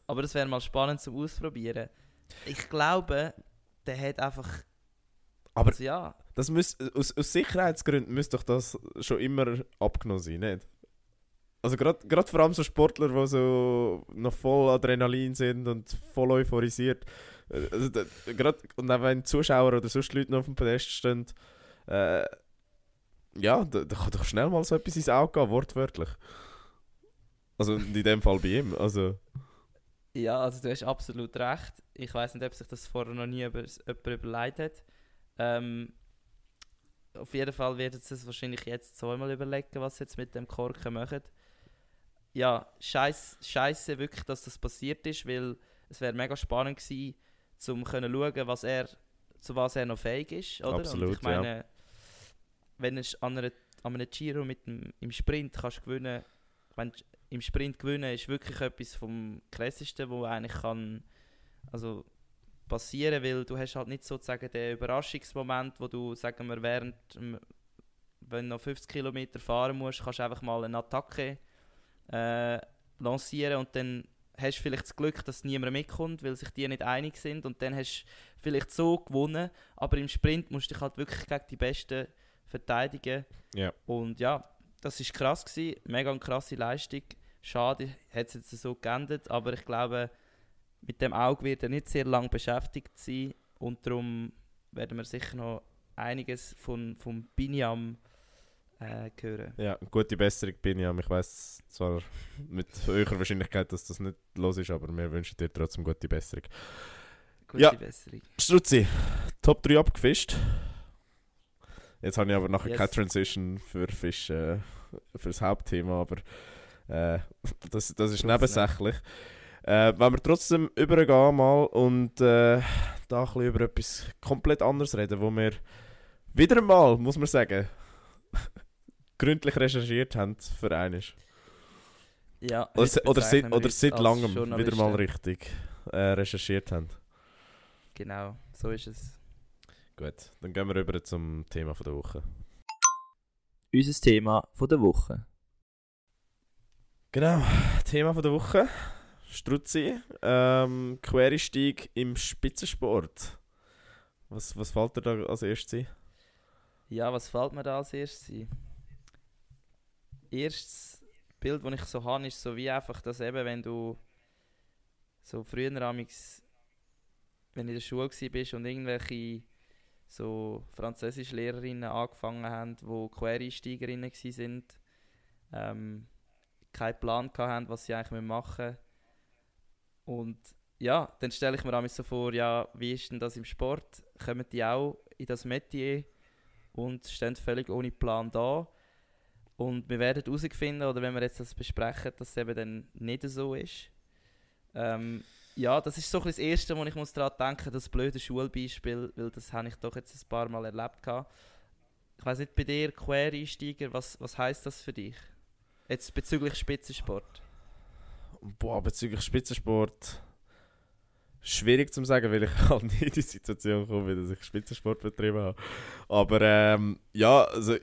Aber das wäre mal spannend zum Ausprobieren. Ich glaube, der hat einfach. Aber- Also ja. das muss, aus, aus Sicherheitsgründen müsste doch das schon immer abgenommen sein, nicht? Also gerade vor allem so Sportler, die so noch voll Adrenalin sind und voll euphorisiert. Äh, Also, grad, und auch wenn Zuschauer oder sonst Leute noch auf dem Podest stehen, äh, ja, da, da kann doch schnell mal so etwas ins Auge gehen, wortwörtlich. Also in dem Fall bei ihm. Also, Ja, also du hast absolut recht. Ich weiß nicht, ob sich das vorher noch nie über, jemand überlegt hat. Ähm, auf jeden Fall werden sie es wahrscheinlich jetzt zweimal überlegen, was sie jetzt mit dem Korken machen. Ja, scheiß, scheiße wirklich, dass das passiert ist, weil es wäre mega spannend gewesen, um können schauen, was er, zu was er noch fähig ist. Oder? Und Absolut, ich meine, wenn du an, einer, an einem Giro mit dem, im Sprint kannst gewinnen, wenn im Sprint gewinnen ist wirklich etwas vom krassesten, wo eigentlich kann also passieren, weil du hast halt nicht sozusagen den Überraschungsmoment, wo du sagen wir während wenn du noch 50 Kilometer fahren musst, kannst du einfach mal eine Attacke äh, lancieren und dann hast du vielleicht das Glück, dass niemand mitkommt, weil sich die nicht einig sind und dann hast du vielleicht so gewonnen, aber im Sprint musst du dich halt wirklich gegen die Besten verteidigen ja. und ja, das ist krass gewesen, mega eine krasse Leistung. Schade, hat es jetzt so geändert, aber ich glaube, mit dem Auge wird er nicht sehr lange beschäftigt sein und darum werden wir sicher noch einiges von, von Biniam äh, hören. Ja, gute Besserung bin ich. Weiß zwar mit höherer Wahrscheinlichkeit, dass das nicht los ist, aber wir wünschen dir trotzdem gute Besserung. Gute Ja. Besserung. Struzzi, Top 3 abgefischt. Jetzt habe ich aber nachher Yes. keine Transition für Fisch, äh, für das Hauptthema, aber äh, das, das ist nebensächlich. Äh, wenn wir trotzdem übergehen mal und äh, da ein bisschen über etwas komplett anderes reden, wo wir wieder mal, muss man sagen, gründlich recherchiert haben für eines. Ja, Oder, oder, seit, oder seit langem wieder mal richtig äh, recherchiert haben. Genau, so ist es. Gut, dann gehen wir über zum Thema von der Woche. Unser Thema von der Woche. Genau, Thema von der Woche. Struzzi, ähm, Quereinstieg im Spitzensport. Was, was fällt dir da als erstes ein? Ja, was fällt mir da als erstes ein? Erstes Bild, das ich so habe, ist so wie einfach, dass eben, wenn du so früher amix, wenn du in der Schule bist und irgendwelche so Französischlehrerinnen angefangen haben, die Quereinsteigerinnen waren, ähm, keinen Plan hatten, was sie eigentlich machen. Und ja, dann stelle ich mir amigs so vor, ja, wie ist denn das im Sport? Kommen die auch in das Metier? und stehen völlig ohne Plan da. Und wir werden herausfinden, oder wenn wir jetzt das besprechen, dass es eben dann nicht so ist. Ähm, ja, das ist so das Erste, wo ich muss daran denken das blöde Schulbeispiel, weil das habe ich doch jetzt ein paar Mal erlebt. Gehabt. Ich weiß nicht, bei dir, Quereinsteiger, was, was heisst das für dich? Jetzt bezüglich Spitzensport. Boah, bezüglich Spitzensport. Schwierig zu sagen, weil ich halt nie in die Situation komme, dass ich Spitzensport betrieben habe. Aber ähm, ja, also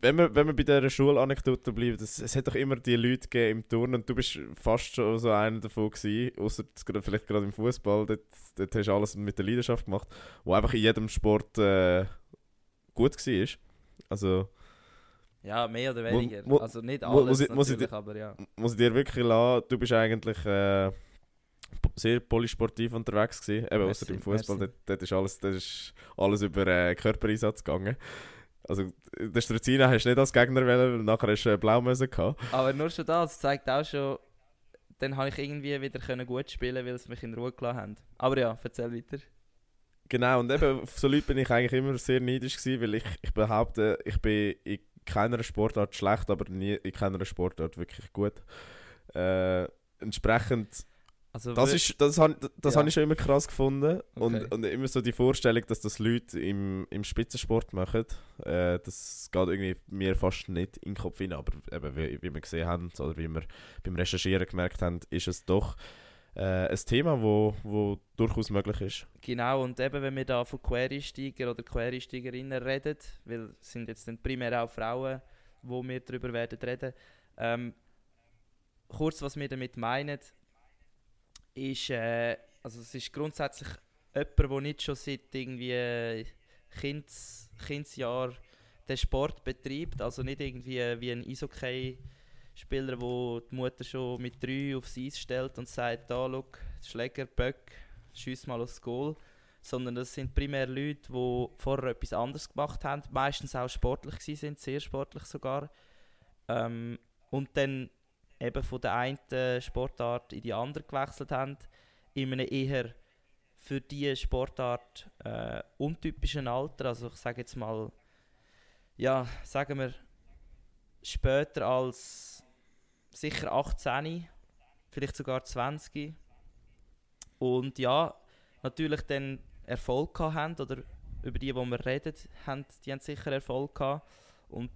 wenn wir, wenn wir bei dieser Schulanekdote bleiben, das, es hat doch immer die Leute gegeben im Turnen und du bist fast schon so einer davon gewesen, außer vielleicht gerade im Fußball, dort, dort hast du alles mit der Leidenschaft gemacht, wo einfach in jedem Sport äh, gut war. Also Ja, mehr oder Mu- weniger. mu- also nicht mu- alles muss ich- muss ich aber ja. muss ich dir wirklich lassen, du bist eigentlich äh, sehr polysportiv unterwegs gewesen. Eben, außer im Fußball, dort, dort ist alles, dort ist alles über äh, Körpereinsatz gegangen. Also, der Struzina hast du nicht als Gegner wählen, weil nachher hast du Blaumöse gehabt. Aber nur schon das zeigt auch schon, dann habe ich irgendwie wieder können gut spielen, weil sie mich in Ruhe gelassen haben. Aber ja, erzähl weiter. Genau, und eben auf so Leute bin ich eigentlich immer sehr neidisch gewesen, weil ich, ich behaupte, ich bin in keiner Sportart schlecht, aber nie in keiner Sportart wirklich gut. Äh, entsprechend, Also das, ist, das, han- das Ja. habe ich schon immer krass gefunden. Und, Okay. und immer so die Vorstellung, dass das Leute im, im Spitzensport machen, äh, das geht irgendwie mir fast nicht in den Kopf hinein. Aber eben, wie, wie wir gesehen haben, oder wie wir beim Recherchieren gemerkt haben, ist es doch äh, ein Thema, wo, wo durchaus möglich ist. Genau, und eben wenn wir da von Quereinsteiger oder Quereinsteigerinnen reden, weil es sind jetzt dann primär auch Frauen, wo wir darüber werden reden, ähm, kurz was wir damit meinen, ist, äh, also es ist grundsätzlich jemand, der nicht schon seit irgendwie äh, Kinds, Kindsjahr den Sport betreibt, also nicht irgendwie wie ein Eishockey-Spieler, wo die Mutter schon mit drei aufs Eis stellt und sagt, da, schau, Schläger, Böck, schiess mal aufs Goal. Sondern das sind primär Leute, die vorher etwas anderes gemacht haben, meistens auch sportlich sind, sehr sportlich sogar. Ähm, und dann eben von der einen Sportart in die andere gewechselt haben, in einem eher für diese Sportart äh, untypischen Alter. Also ich sage jetzt mal, ja, sagen wir später als sicher 18, vielleicht sogar 20. Und ja, natürlich dann Erfolg gehabt haben, oder über die, wo wir reden, haben, die haben sicher Erfolg gehabt. Und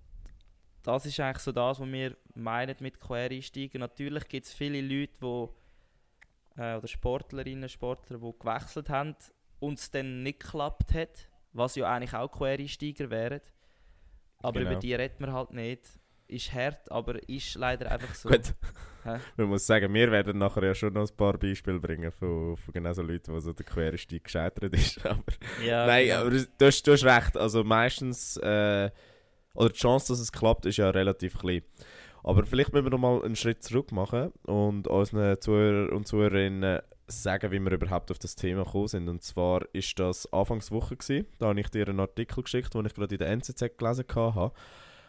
das ist eigentlich so das, was wir meinen mit Quereinsteigen. Natürlich gibt es viele Leute, die, äh, oder Sportlerinnen, Sportler, die gewechselt haben und es dann nicht geklappt hat, was ja eigentlich auch Quereinsteiger wären. Aber Genau. über die redet man halt nicht. Ist hart, aber ist leider einfach so. Gut. Man muss sagen, wir werden nachher ja schon noch ein paar Beispiele bringen von, von genau so Leuten, wo so der Quereinstieg gescheitert ist. Aber, Ja, nein, genau. aber du hast, du hast recht. Also meistens, äh, oder die Chance, dass es klappt, ist ja relativ klein. Aber vielleicht müssen wir noch mal einen Schritt zurück machen und unseren Zuhörer und Zuhörerinnen sagen, wie wir überhaupt auf das Thema gekommen sind. Und zwar ist das Anfangswoche gewesen. Da habe ich dir einen Artikel geschickt, den ich gerade in der NZZ gelesen habe,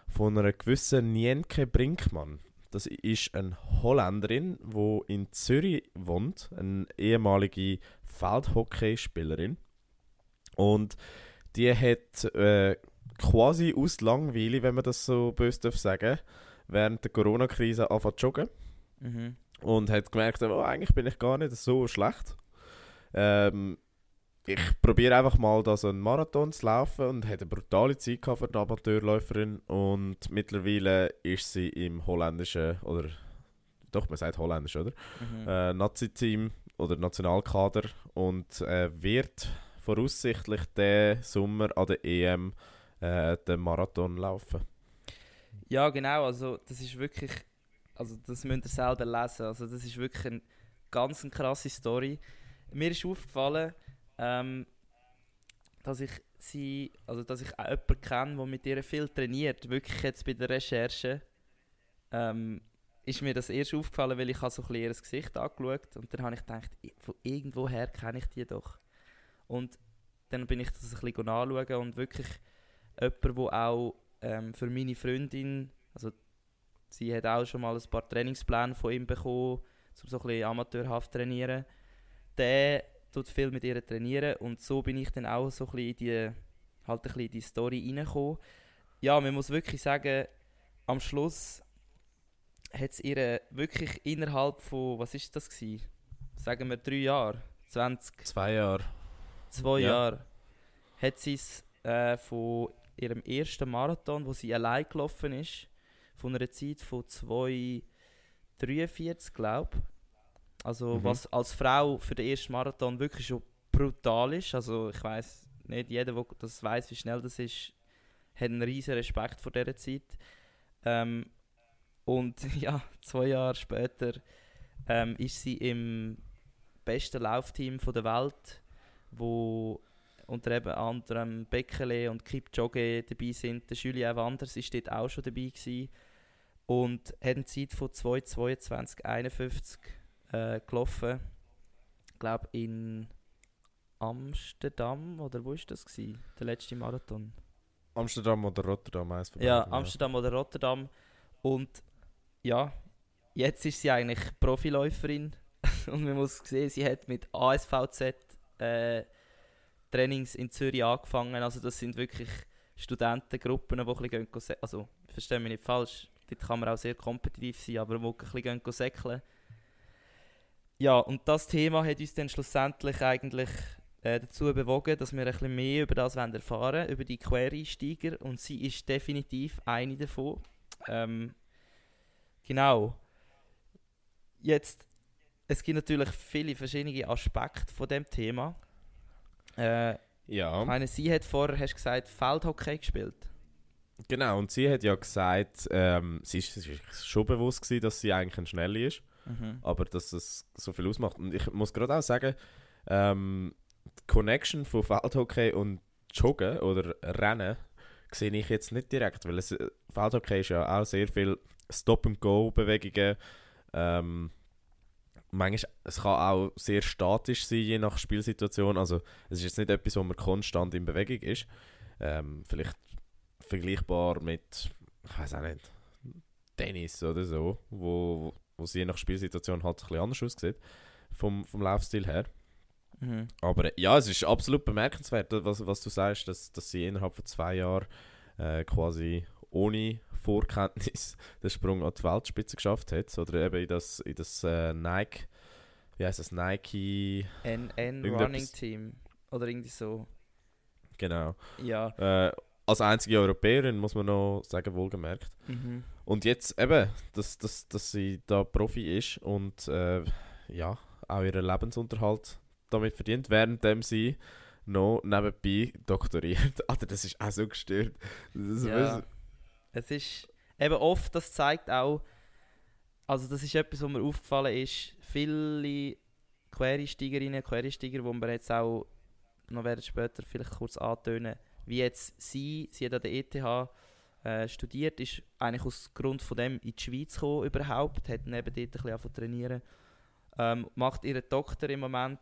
von einer gewissen Nienke Brinkmann. Das ist eine Holländerin, die in Zürich wohnt, eine ehemalige Feldhockeyspielerin. Und die hat äh, quasi aus Langweile, wenn man das so böse darf sagen, während der Corona-Krise angefangen zu joggen Mhm. und hat gemerkt, oh, eigentlich bin ich gar nicht so schlecht. Ähm, ich probiere einfach mal da so einen Marathon zu laufen und hat eine brutale Zeit gehabt für die Amateurläuferin und mittlerweile ist sie im holländischen, oder doch, man sagt holländisch, oder? Mhm. Äh, Nazi-Team oder Nationalkader und äh, wird voraussichtlich den Sommer an der EM äh, den Marathon laufen. Ja, genau. Also, das ist wirklich. Also, das müsst ihr selber lesen. Also, das ist wirklich eine ganz eine krasse Story. Mir ist aufgefallen, ähm, dass ich sie. Also, dass ich auch jemanden kenne, der mit ihr viel trainiert. Wirklich jetzt bei der Recherche. Ähm, ist mir das erst aufgefallen, weil ich so ein ihr Gesicht angeschaut und dann habe ich gedacht, von irgendwoher kenne ich die doch. Und dann bin ich das ein bisschen anschauen und wirklich jemand, der auch ähm, für meine Freundin, also sie hat auch schon mal ein paar Trainingspläne von ihm bekommen, um so ein bisschen amateurhaft zu trainieren. Der tut viel mit ihr trainieren und so bin ich dann auch so ein bisschen in die, halt ein bisschen in die Story reingekommen. Ja, man muss wirklich sagen, am Schluss hat es ihr wirklich innerhalb von, was ist das gewesen? Sagen wir drei Jahre, 20, Zwei Jahre. zwei Ja. Jahre, hat sie es äh, von ihrem ersten Marathon, wo sie allein gelaufen ist, von einer Zeit von 2,43 glaube Also Mhm. was als Frau für den ersten Marathon wirklich schon brutal ist. Also ich weiß nicht jeder, der das weiß, wie schnell das ist, hat einen riesen Respekt vor dieser Zeit. Ähm, und ja, zwei Jahre später ähm, ist sie im besten Laufteam von der Welt, wo unter eben anderem Bekele und Kipchoge dabei sind. Der Julien Wanders ist dort auch schon dabei gewesen und hat eine Zeit von 2,22,51 äh, gelaufen. glaube in Amsterdam oder wo ist das gewesen? Der letzte Marathon. Amsterdam oder Rotterdam, eins von Ja, Amsterdam oder Rotterdam. Und ja, jetzt ist sie eigentlich Profiläuferin. Und man muss sehen, sie hat mit ASVZ äh, Trainings in Zürich angefangen. Also das sind wirklich Studentengruppen, die ein bisschen gehen, also verstehe mich nicht falsch, dort kann man auch sehr kompetitiv sein, aber die ein bisschen gehen säckeln. Ja, und das Thema hat uns dann schlussendlich eigentlich äh, dazu bewogen, dass wir ein bisschen mehr über das wollen erfahren über die Quereinsteiger. Und sie ist definitiv eine davon. Ähm, genau. Jetzt, es gibt natürlich viele verschiedene Aspekte von dem Thema. Äh, Ja, ich meine, sie hat vorher, hast du gesagt, Feldhockey gespielt. genau. Und sie hat ja gesagt, ähm, sie ist schon bewusst gewesen, dass sie eigentlich eine Schnelle ist, aber dass es so viel ausmacht. Und ich muss gerade auch sagen, ähm, die Connection von Feldhockey und Joggen oder Rennen sehe ich jetzt nicht direkt, weil es, Feldhockey ist ja auch sehr viel Stop-and-Go-Bewegungen. Ähm, manchmal, es kann auch sehr statisch sein, je nach Spielsituation. Also es ist jetzt nicht etwas, wo man konstant in Bewegung ist. Ähm, vielleicht vergleichbar mit, ich weiß auch nicht, Tennis oder so, wo, wo es je nach Spielsituation halt ein bisschen anders aussieht, vom, vom Laufstil her. Mhm. Aber ja, es ist absolut bemerkenswert, was, was du sagst, dass, dass sie innerhalb von zwei Jahren äh, quasi ohne Vorkenntnis den Sprung an die Weltspitze geschafft hat. Oder eben in das, in das äh, Nike, wie heißt das, Nike, NN Running Team. Oder irgendwie so. genau. Ja. Äh, als einzige Europäerin, muss man noch sagen, wohlgemerkt. Mhm. Und jetzt eben, dass, dass, dass sie da Profi ist und äh, ja, auch ihren Lebensunterhalt damit verdient, währenddem sie noch nebenbei doktoriert. Alter, das ist auch so gestört. Das ist Ja. Es ist eben oft, das zeigt auch, also das ist etwas, was mir aufgefallen ist, viele Quereinsteigerinnen, Quereinsteiger, wo wir jetzt auch noch werden später vielleicht kurz antönen, wie jetzt sie, sie hat an der ETH äh, studiert, ist eigentlich aus Grund von dem in die Schweiz gekommen überhaupt, hat neben dort ein bisschen angefangen trainieren, ähm, macht ihren Doktor im Moment,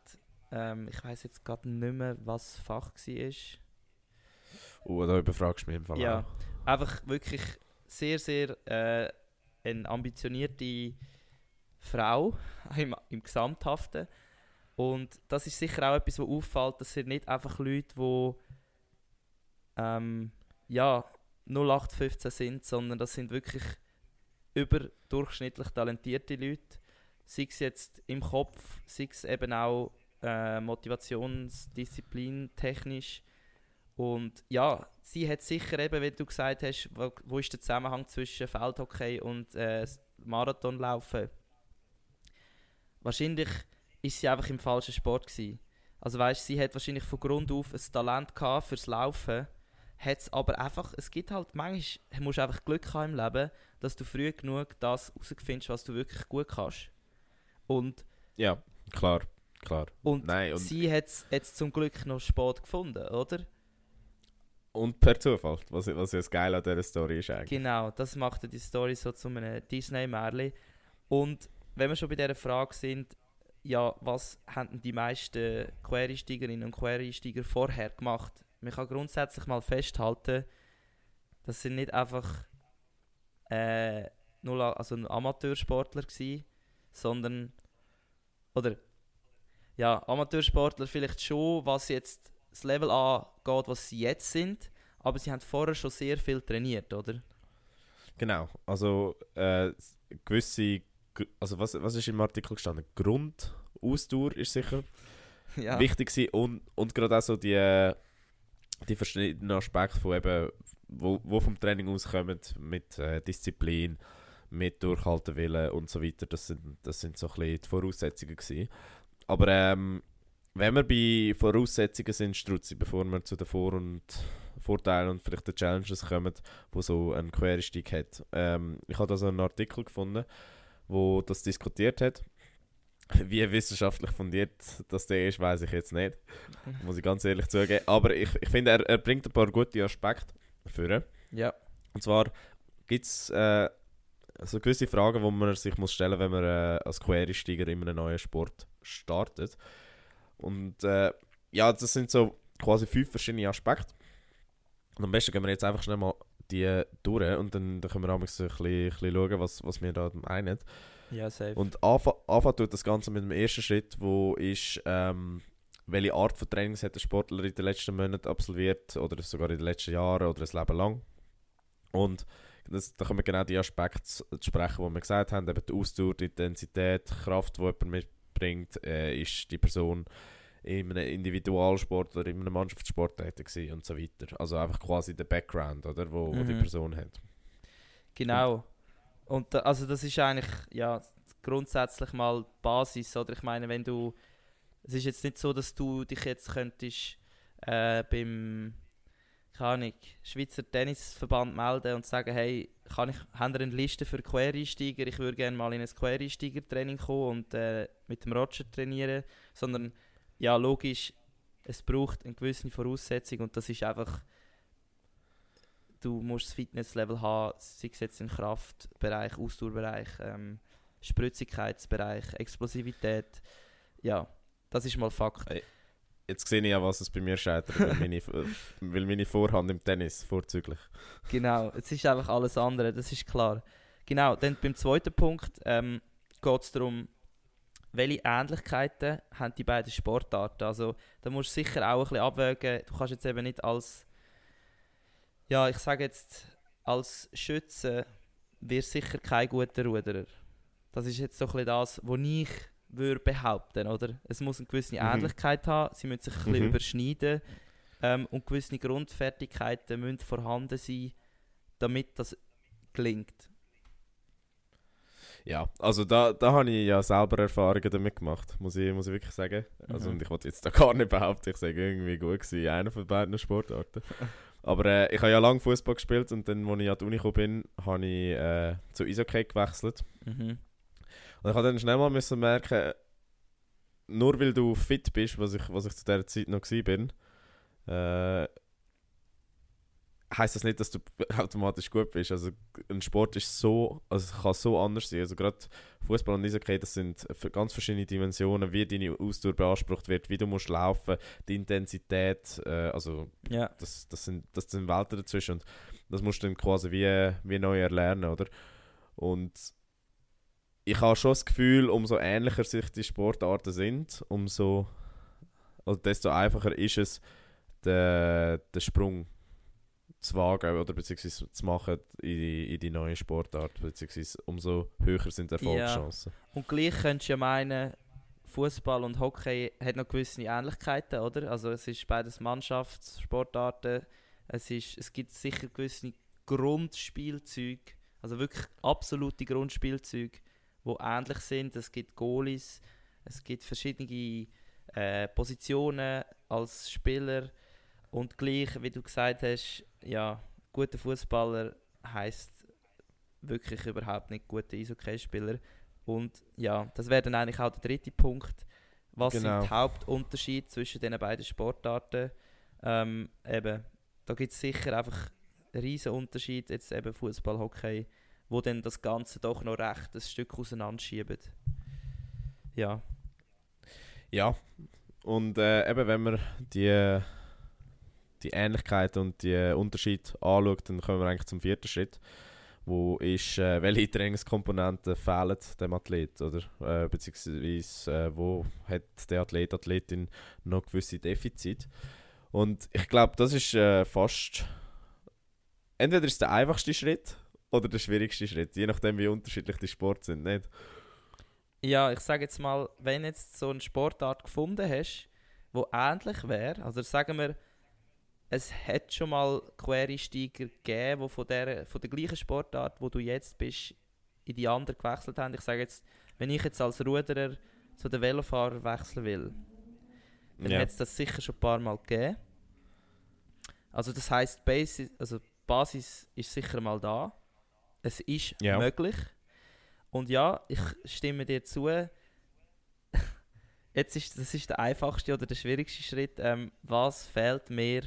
ähm, ich weiß jetzt gerade nicht mehr, was Fach war. Oh, da überfragst du mich im Fall Ja. auch. Einfach wirklich sehr, sehr äh, eine ambitionierte Frau im, im Gesamthaften. Und das ist sicher auch etwas, was auffällt, dass sind nicht einfach Leute, die ähm, ja, 0815 sind, sondern das sind wirklich überdurchschnittlich talentierte Leute. Sei es jetzt im Kopf, sei es eben auch äh, Motivationsdisziplin technisch. Und ja, sie hat sicher eben, wie du gesagt hast, wo, wo ist der Zusammenhang zwischen Feldhockey und äh, Marathonlaufen? Wahrscheinlich ist sie einfach im falschen Sport gewesen. Also weißt, sie hat wahrscheinlich von Grund auf ein Talent gehabt fürs Laufen, hat es aber einfach, es gibt halt manchmal, musst du einfach Glück haben im Leben, dass du früh genug das herausfindest, was du wirklich gut kannst. Und, Ja, klar, klar. und Nein, und, sie hat es jetzt zum Glück noch spät gefunden, oder? Und per Zufall, was, was ja das Geile an dieser Story ist eigentlich. Genau, das macht ja die Story so zu einem Disney-Märchen. Und wenn wir schon bei dieser Frage sind, ja, was haben die meisten Quereinsteigerinnen und Quereinsteiger vorher gemacht? Man kann grundsätzlich mal festhalten, das sind nicht einfach äh, nur also Amateursportler gewesen, sondern oder ja, Amateursportler vielleicht schon, was jetzt das Level angeht, was sie jetzt sind, aber sie haben vorher schon sehr viel trainiert, oder? Genau, also äh, gewisse, also was, was ist im Artikel gestanden? Grundausdauer ist sicher Ja. wichtig gewesen und, und gerade auch so die, äh, die verschiedenen Aspekte von eben, wo, wo vom Training auskommen, mit äh, Disziplin, mit Durchhaltewillen und so weiter, das sind, das sind so ein bisschen die Voraussetzungen gewesen. Aber ähm, wenn wir bei Voraussetzungen sind, Struzzi, bevor wir zu den Vor- und Vorteilen und vielleicht den Challenges kommen, wo so ein Quereinstieg hat. Ähm, ich habe da so einen Artikel gefunden, wo das diskutiert hat. Wie wissenschaftlich fundiert das der ist, weiß ich jetzt nicht. Muss ich ganz ehrlich zugeben. Aber ich, ich finde, er, er bringt ein paar gute Aspekte für. Ja. Und zwar gibt es äh, so gewisse Fragen, die man sich muss stellen muss, wenn man äh, als Quereinsteiger in einem neuen Sport startet. Und äh, ja, das sind so quasi fünf verschiedene Aspekte. Und am besten gehen wir jetzt einfach schnell mal die durch und dann, dann können wir auch ein bisschen, ein bisschen schauen, was, was wir da meinen. Ja, safe. Und anfangen tut das Ganze mit dem ersten Schritt, wo ist, ähm, welche Art von Trainings hat der Sportler in den letzten Monaten absolviert oder sogar in den letzten Jahren oder ein Leben lang. Und das, da kommen genau die Aspekte zu sprechen, die wir gesagt haben, eben die Ausdauer, die Intensität, die Kraft, die jemand mitbringt, äh, ist die Person in einem Individualsport oder in einem Mannschaftssport tätig gewesen und so weiter. Also einfach quasi der Background, oder, wo, wo die Mhm. Person hat. Genau. Und da, also das ist eigentlich ja grundsätzlich mal die Basis, oder ich meine, wenn du es ist jetzt nicht so, dass du dich jetzt könntest äh, beim keine Ahnung, Schweizer Tennisverband melden und sagen, hey, kann ich, haben ihr eine Liste für Quereinsteiger? Ich würde gerne mal in ein Quereinsteiger-Training kommen und äh, mit dem Roger trainieren. Sondern, ja, logisch, es braucht eine gewisse Voraussetzung und das ist einfach, du musst das Fitnesslevel haben, sei es jetzt im Kraftbereich, Ausdauerbereich, ähm, Spritzigkeitsbereich, Explosivität. Ja, das ist mal Fakt. Jetzt sehe ich ja, was es bei mir scheitert, weil meine, weil meine Vorhand im Tennis vorzüglich. Genau, es ist einfach alles andere, das ist klar. Genau, dann beim zweiten Punkt ähm, geht es darum, welche Ähnlichkeiten haben die beiden Sportarten. Also da musst du sicher auch ein bisschen abwägen. Du kannst jetzt eben nicht als, ja ich sage jetzt, als Schütze wirst sicher kein guter Ruderer. Das ist jetzt so ein bisschen das, was ich würde behaupten, oder? Es muss eine gewisse Mhm. Ähnlichkeit haben, sie müssen sich ein bisschen Mhm. überschneiden ähm, und gewisse Grundfertigkeiten müssen vorhanden sein, damit das gelingt. Ja, also da, da habe ich ja selber Erfahrungen damit gemacht, muss ich, muss ich wirklich sagen. Also Mhm. und ich wollte jetzt da gar nicht behaupten, ich sage irgendwie gut gewesen, in einer von beiden Sportarten. Aber äh, ich habe ja lange Fußball gespielt und dann, als ich an die Uni gekommen bin, habe ich äh, zu Eishockey gewechselt. Mhm. Und ich habe dann schnell mal müssen merken, nur weil du fit bist, was ich, was ich zu dieser Zeit noch war, bin, äh, heißt das nicht, dass du automatisch gut bist. Also ein Sport ist so, also kann so anders sein. Also gerade Fußball und Eishockey, das sind ganz verschiedene Dimensionen, wie deine Ausdauer beansprucht wird, wie du musst laufen, die Intensität, äh, also Ja, das, das, sind, das sind Welten dazwischen und das musst du dann quasi wie, wie neu erlernen, oder? Und ich habe schon das Gefühl, umso ähnlicher sich die Sportarten sind, umso also desto einfacher ist es, den, den Sprung zu wagen oder beziehungsweise zu machen in die, in die neue Sportart, beziehungsweise umso höher sind die Erfolgschancen. und gleich könntest du ja meinen, Fußball und Hockey hat noch gewisse Ähnlichkeiten, oder? Also es ist beides Mannschaftssportarten, es, ist, es gibt sicher gewisse Grundspielzüge, also wirklich absolute Grundspielzüge, die ähnlich sind. Es gibt Goalies, es gibt verschiedene äh, Positionen als Spieler und gleich, wie du gesagt hast, ja, guter Fußballer heißt wirklich überhaupt nicht guter Eishockeyspieler. Und ja, das wäre dann eigentlich auch der dritte Punkt. Was Genau. sind die Hauptunterschiede zwischen den beiden Sportarten? Ähm, eben, da gibt es sicher einfach einen riesen Unterschied, jetzt eben Fußball, Hockey, wo dann das Ganze doch noch recht ein Stück auseinanderschiebt. Ja, Ja, und äh, eben wenn man die, die Ähnlichkeit und die Unterschied anschaut, dann kommen wir eigentlich zum vierten Schritt, wo ist, äh, welche Trainingskomponenten fehlen dem Athlet, oder äh, beziehungsweise äh, wo hat der Athlet, Athletin noch gewisse Defizite. Und ich glaube, das ist äh, fast, entweder ist der einfachste Schritt oder der schwierigste Schritt, je nachdem wie unterschiedlich die Sport sind, nicht? Ja, ich sage jetzt mal, wenn jetzt so eine Sportart gefunden hast, wo ähnlich wäre, also sagen wir, es hat schon mal Quereinsteiger gegeben, die von der, von der gleichen Sportart, wo du jetzt bist, in die andere gewechselt haben. Ich sage jetzt, wenn ich jetzt als Ruderer zu den Velofahrer wechseln will, dann Ja. hat es das sicher schon ein paar Mal gegeben. Also das heisst, Basis, also die Basis ist sicher mal da. Es ist Ja. möglich. Und ja, ich stimme dir zu. Jetzt ist das ist der einfachste oder der schwierigste Schritt. Ähm, was fehlt mir,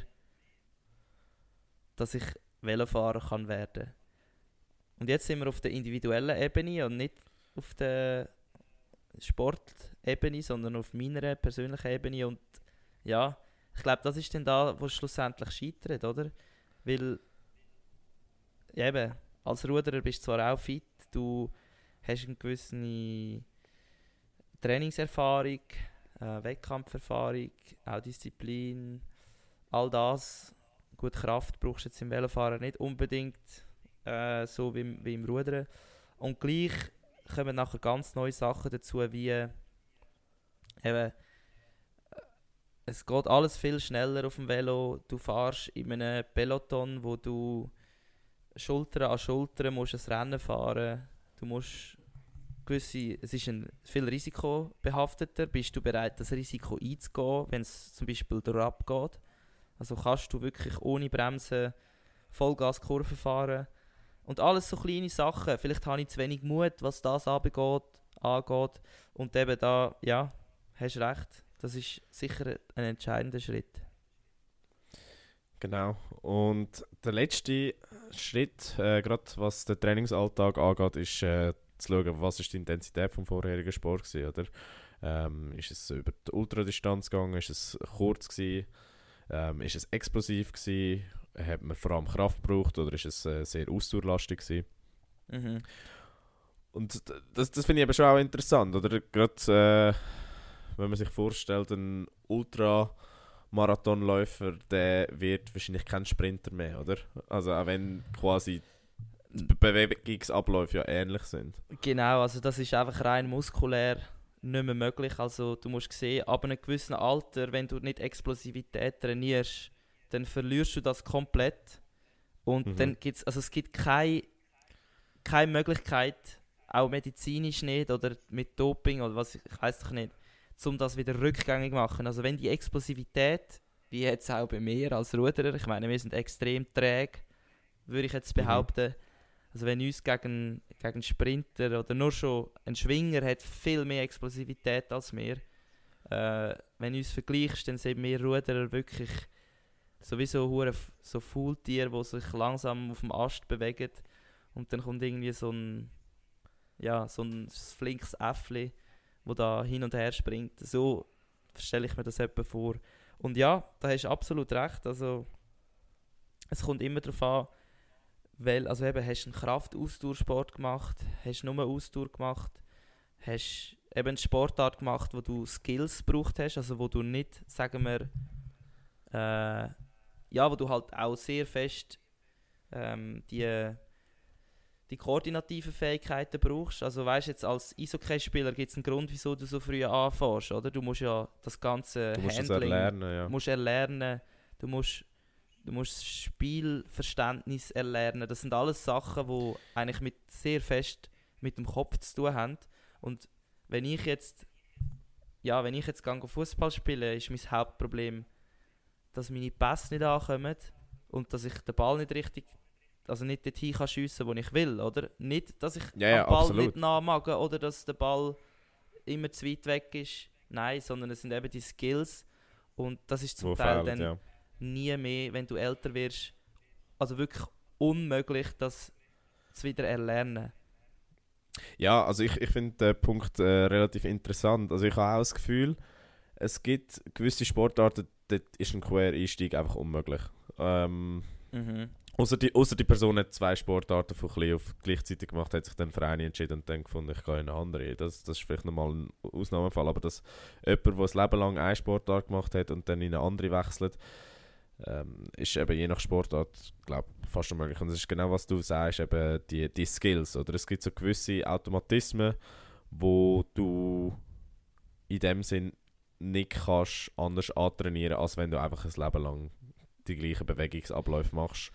dass ich Velofahrer kann werden? Und jetzt sind wir auf der individuellen Ebene und nicht auf der Sportebene, sondern auf meiner persönlichen Ebene. Und ja, ich glaube, das ist dann da, wo es schlussendlich scheitert, oder? Weil, ja, eben, als Ruderer bist du zwar auch fit, du hast eine gewisse Trainingserfahrung, äh, Wettkampferfahrung, auch Disziplin, all das. Gut, Kraft brauchst du jetzt im Velofahren nicht unbedingt äh, so wie, im- wie im Rudern. Und gleich kommen nachher ganz neue Sachen dazu, wie eben, äh, es geht alles viel schneller auf dem Velo. Du fährst in einem Peloton, wo du Schulter an Schulter musst ein Rennen fahren. Du musst gewisse, es ist ein viel risikobehafteter. Bist du bereit, das Risiko einzugehen, wenn es zum Beispiel durchab geht? Also kannst du wirklich ohne Bremsen Vollgaskurven fahren? Und alles so kleine Sachen. Vielleicht habe ich zu wenig Mut, was das angeht. angeht. Und eben da, ja, hast recht. Das ist sicher ein entscheidender Schritt. Genau. Und der letzte Schritt, äh, gerade was den Trainingsalltag angeht, ist äh, zu schauen, was ist die Intensität vom vorherigen Sport gewesen, oder? Ähm, ist es über die Ultradistanz gegangen? Ist es kurz gewesen? Ähm, ist es explosiv gewesen? Hat man vor allem Kraft gebraucht oder ist es äh, sehr ausdauerlastig gewesen? Mhm. Und das, das finde ich eben schon auch interessant, oder? Gerade, äh, wenn man sich vorstellt, ein Ultramarathonläufer, der wird wahrscheinlich kein Sprinter mehr, oder? Also auch wenn quasi die Be- Bewegungsabläufe ja ähnlich sind. Genau, also das ist einfach rein muskulär nicht mehr möglich. Also du musst sehen, ab einem gewissen Alter, wenn du nicht Explosivität trainierst, dann verlierst du das komplett. Und Mhm. dann gibt's, also es gibt keine, keine Möglichkeit, auch medizinisch nicht oder mit Doping oder was, ich weiß doch nicht, um das wieder rückgängig zu machen. Also wenn die Explosivität, wie jetzt auch bei mir als Ruderer, ich meine, wir sind extrem träge, würde ich jetzt Mhm. behaupten, also wenn uns gegen, gegen einen Sprinter oder nur schon ein Schwinger hat viel mehr Explosivität als wir. Äh, wenn du uns vergleichst, dann sind wir Ruderer wirklich sowieso hure so Faultiere, die sich langsam auf dem Ast bewegen und dann kommt irgendwie so ein ja, so ein flinkes Äffli, wo da hin und her springt. So stelle ich mir das etwa vor. Und ja, da hast du absolut recht. Also es kommt immer darauf an, weil, also eben, hast du einen Kraftausdauersport gemacht, hast du nur Ausdauer gemacht, hast eben eine Sportart gemacht, wo du Skills gebraucht hast, also wo du nicht, sagen wir, äh, ja, wo du halt auch sehr fest ähm, die, die koordinativen Fähigkeiten brauchst. Also weißt jetzt als Eishockey-Spieler gibt es einen Grund, wieso du so früh anfährst, oder? Du musst ja das ganze Du musst Handling, erlernen, ja. Du musst erlernen, du musst, du musst das Spielverständnis erlernen. Das sind alles Sachen, die eigentlich mit, sehr fest mit dem Kopf zu tun haben. Und wenn ich jetzt, ja, wenn ich jetzt gehe Fußball spiele, ist mein Hauptproblem, dass meine Pässe nicht ankommen und dass ich den Ball nicht richtig, also nicht dorthin kann schiessen, wo ich will, oder? Nicht, dass ich ja, am Ball absolut. nicht nachmache oder dass der Ball immer zu weit weg ist. Nein, sondern es sind eben die Skills und das ist zum Wo Teil fehlt, dann ja. nie mehr, wenn du älter wirst, also wirklich unmöglich, das zu wieder erlernen. Ja, also ich, ich finde den Punkt äh, relativ interessant. Also ich habe auch das Gefühl, es gibt gewisse Sportarten, dort ist ein Quereinstieg einfach unmöglich. Ähm, Mhm. Außer die, ausser die Person hat zwei Sportarten von klein auf gleichzeitig gemacht, hat sich dann für eine entschieden und dann gefunden, ich gehe in eine andere. Das, das ist vielleicht nochmal ein Ausnahmefall, aber dass jemand, der ein Leben lang eine Sportart gemacht hat und dann in eine andere wechselt, ähm, ist eben je nach Sportart, glaube fast unmöglich. Und das ist genau, was du sagst, eben die, die Skills. Oder es gibt so gewisse Automatismen, wo du in dem Sinn nicht kannst anders antrainieren, als wenn du einfach ein Leben lang die gleichen Bewegungsabläufe machst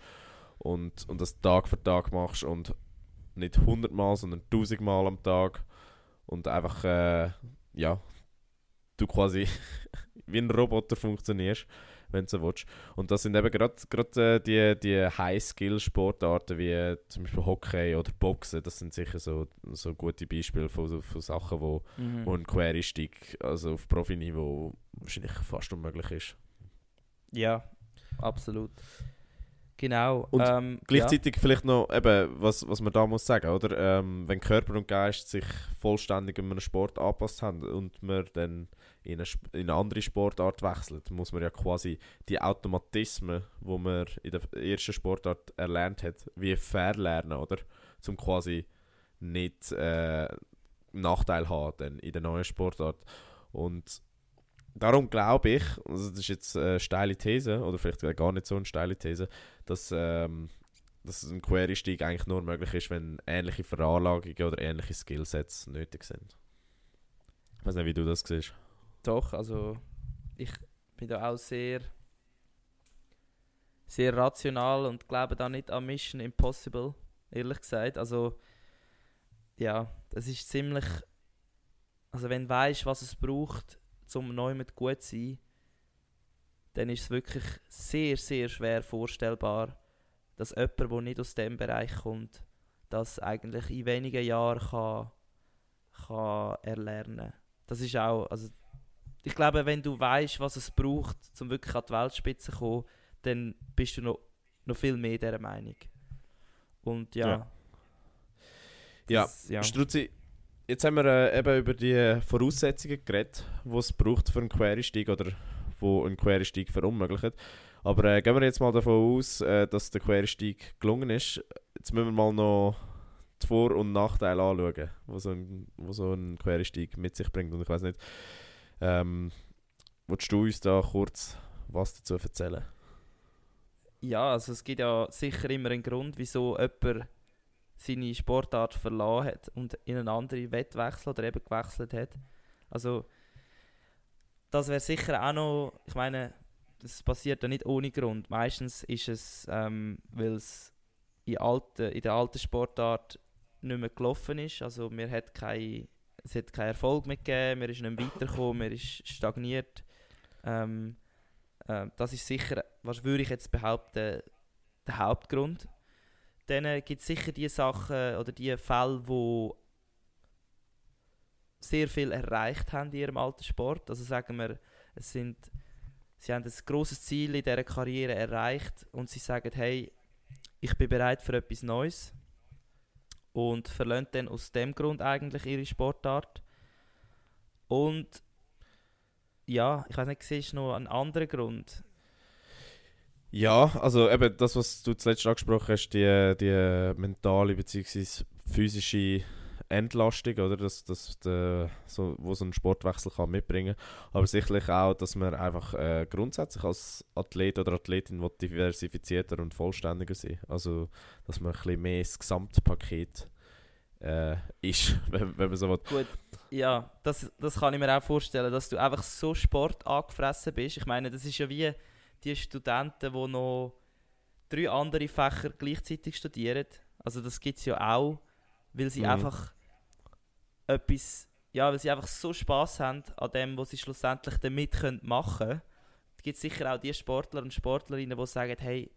und, und das Tag für Tag machst und nicht 100 Mal, sondern 1000 Mal am Tag und einfach, äh, ja, du quasi wie ein Roboter funktionierst, wenn du so willst. Und das sind eben gerade äh, die, die High-Skill-Sportarten wie äh, zum Beispiel Hockey oder Boxen, das sind sicher so, so gute Beispiele von, von Sachen, wo, Mhm. wo ein Quereinstieg also auf Profiniveau wahrscheinlich fast unmöglich ist. Ja, absolut. Genau. Und ähm, Gleichzeitig vielleicht noch, eben, was, was man da muss sagen, oder? Ähm, wenn Körper und Geist sich vollständig einem Sport angepasst haben und man dann in eine, in eine andere Sportart wechselt, muss man ja quasi die Automatismen, wo man in der ersten Sportart erlernt hat, wie verlernen, oder? Zum quasi nicht äh, Nachteil haben dann in der neuen Sportart. Und darum glaube ich, also das ist jetzt eine steile These, oder vielleicht gar nicht so eine steile These, dass, ähm, dass ein Quereinstieg eigentlich nur möglich ist, wenn ähnliche Veranlagungen oder ähnliche Skillsets nötig sind. Ich weiß nicht, wie du das siehst. Doch, also ich bin da auch sehr, sehr rational und glaube da nicht an Mission Impossible, ehrlich gesagt. Also ja, das ist ziemlich, also wenn du weißt, was es braucht, um neu mit gut zu sein, dann ist es wirklich sehr, sehr schwer vorstellbar, dass jemand, der nicht aus dem Bereich kommt, das eigentlich in wenigen Jahren kann, kann erlernen. Das ist auch, also ich glaube, wenn du weißt, was es braucht, um wirklich an die Weltspitze zu kommen, dann bist du noch, noch viel mehr dieser Meinung. Und ja. Ja. Ja, das- ja. Struzzi, jetzt haben wir äh, eben über die Voraussetzungen geredet, die es braucht für einen Quereinstieg oder wo ein Quereinstieg verunmöglicht. Aber äh, gehen wir jetzt mal davon aus, äh, dass der Quereinstieg gelungen ist. Jetzt müssen wir mal noch die Vor- und Nachteile anschauen, wo so ein, wo so ein Quereinstieg mit sich bringt. Und ich weiß nicht, ähm, willst du uns da kurz was dazu erzählen? Ja, also es gibt ja sicher immer einen Grund, wieso jemand seine Sportart verloren hat und in eine andere Wettwechsel oder eben gewechselt hat. Also das wäre sicher auch noch, ich meine, das passiert ja nicht ohne Grund. Meistens ist es, ähm, weil es in, in der alten Sportart nicht mehr gelaufen ist. Also mir hat kein, es hat keinen Erfolg mehr gegeben, man ist nicht mehr weitergekommen, man ist stagniert. Ähm, äh, das ist sicher, was würde ich jetzt behaupten, der Hauptgrund. Dann gibt es sicher die Sachen oder die Fälle, wo sehr viel erreicht haben in ihrem alten Sport. Also sagen wir, es sind, sie haben ein großes Ziel in dieser Karriere erreicht und sie sagen, hey, ich bin bereit für etwas Neues und verlassen dann aus dem Grund eigentlich ihre Sportart. Und ja, ich weiß nicht, siehst du noch einen anderen Grund? Ja, also eben das, was du zuletzt angesprochen hast, die, die mentale bzw. physische Entlastung, oder? Das, das, der, so, wo so ein Sportwechsel kann mitbringen Aber sicherlich auch, dass man einfach äh, grundsätzlich als Athlet oder Athletin diversifizierter und vollständiger sein Also, dass man ein bisschen mehr das Gesamtpaket äh, ist, wenn, wenn man so will. Gut, ja, das, das kann ich mir auch vorstellen, dass du einfach so Sport angefressen bist. Ich meine, das ist ja wie die Studenten, die noch drei andere Fächer gleichzeitig studieren. Also das gibt es ja auch, weil sie Mhm. einfach etwas, ja, weil sie einfach so Spaß haben an dem, was sie schlussendlich damit können machen können. Es gibt sicher auch die Sportler und Sportlerinnen, die sagen, hey,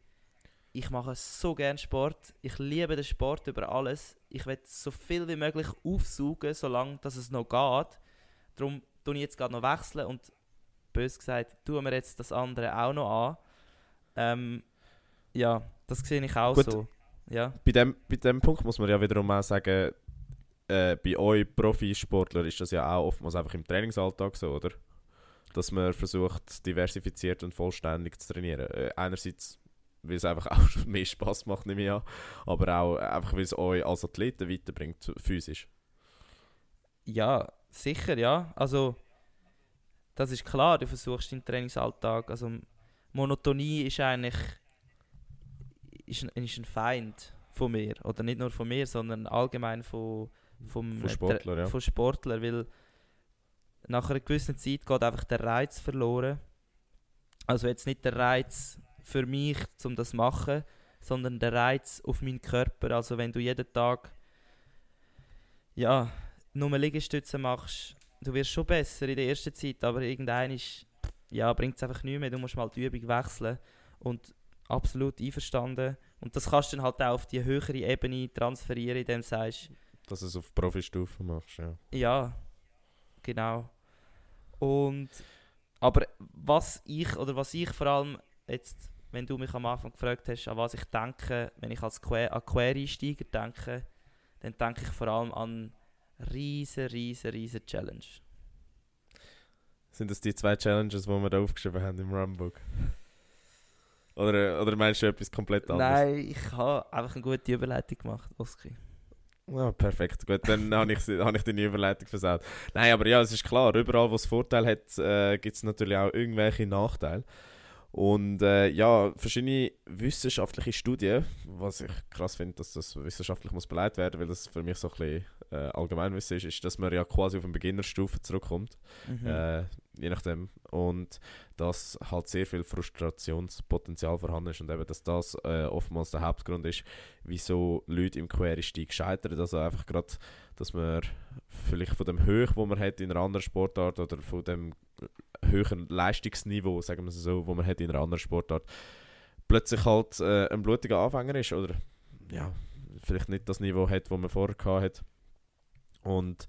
ich mache so gerne Sport, ich liebe den Sport über alles, ich will so viel wie möglich aufsaugen, solange dass es noch geht. Darum tue ich jetzt gerade noch wechseln und bös gesagt, tun wir jetzt das andere auch noch an. Ähm, ja, das sehe ich auch Gut. so. Ja. Bei dem, bei dem Punkt muss man ja wiederum auch sagen, äh, bei euch Profisportler ist das ja auch oftmals einfach im Trainingsalltag so, oder? Dass man versucht, diversifiziert und vollständig zu trainieren. Äh, einerseits, weil es einfach auch mehr Spaß macht, nehme ich an, aber auch einfach, weil es euch als Athleten weiterbringt, physisch. Ja, sicher, ja. Also, das ist klar, du versuchst im Trainingsalltag, also Monotonie ist eigentlich ist ein, ist ein Feind von mir. Oder nicht nur von mir, sondern allgemein von, vom, Von Sportlern, ja. von Sportlern, weil nach einer gewissen Zeit geht einfach der Reiz verloren. Also jetzt nicht der Reiz für mich, um das zu machen, sondern der Reiz auf meinen Körper. Also wenn du jeden Tag ja, nur Liegestütze machst, du wirst schon besser in der ersten Zeit, aber irgendein ist, ja, bringt es einfach nicht mehr. Du musst mal die Übung wechseln und absolut einverstanden. Und das kannst du dann halt auch auf die höhere Ebene transferieren, indem du sagst, Dass du es auf Profistufe machst, ja. ja, genau. Und aber was ich oder was ich vor allem jetzt wenn du mich am Anfang gefragt hast, an was ich denke, wenn ich als Que an Quereinsteiger denke, dann denke ich vor allem an riesen, riesen, riesen Challenge. Sind das die zwei Challenges, die wir da aufgeschrieben haben im Runbook? Oder, oder meinst du etwas komplett anderes? Nein, ich habe einfach eine gute Überleitung gemacht, Oski. Ja, perfekt. Gut, dann habe ich, hab ich deine Überleitung versaut. Nein, aber ja, es ist klar, überall, wo es Vorteil hat, äh, gibt es natürlich auch irgendwelche Nachteile. Und äh, ja, verschiedene wissenschaftliche Studien, was ich krass finde, dass das wissenschaftlich muss beleidigt werden, weil das für mich so ein bisschen äh, Allgemeinwissen ist, ist, dass man ja quasi auf eine Beginnerstufe zurückkommt, Mhm. äh, je nachdem. Und dass halt sehr viel Frustrationspotenzial vorhanden ist und eben, dass das äh, oftmals der Hauptgrund ist, wieso Leute im Quereinstieg scheitern. Also einfach gerade, dass man vielleicht von dem Höch, wo man hat in einer anderen Sportart oder von dem höheren Leistungsniveau, sagen wir es so, wo man hat in einer anderen Sportart, plötzlich halt äh, ein blutiger Anfänger ist oder ja, vielleicht nicht das Niveau hat, das man vorher gehabt hat. Und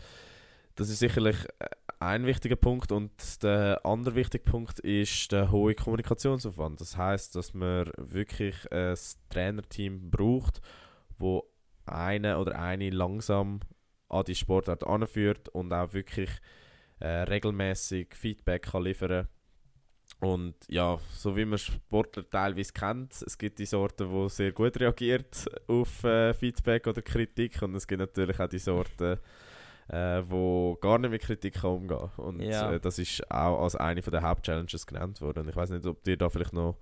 das ist sicherlich äh, ein wichtiger Punkt und der andere wichtige Punkt ist der hohe Kommunikationsaufwand. Das heißt, dass man wirklich ein Trainerteam braucht, wo eine oder eine langsam an die Sportart anführt und auch wirklich äh, regelmäßig Feedback kann liefern und ja, so wie man Sportler teilweise kennt, es gibt die Sorten, die sehr gut reagiert auf äh, Feedback oder Kritik und es gibt natürlich auch die Sorten, äh, wo gar nicht mit Kritik kann umgehen Und Ja. äh, das ist auch als eine der Hauptchallenges genannt worden. Ich weiß nicht, ob dir da vielleicht noch,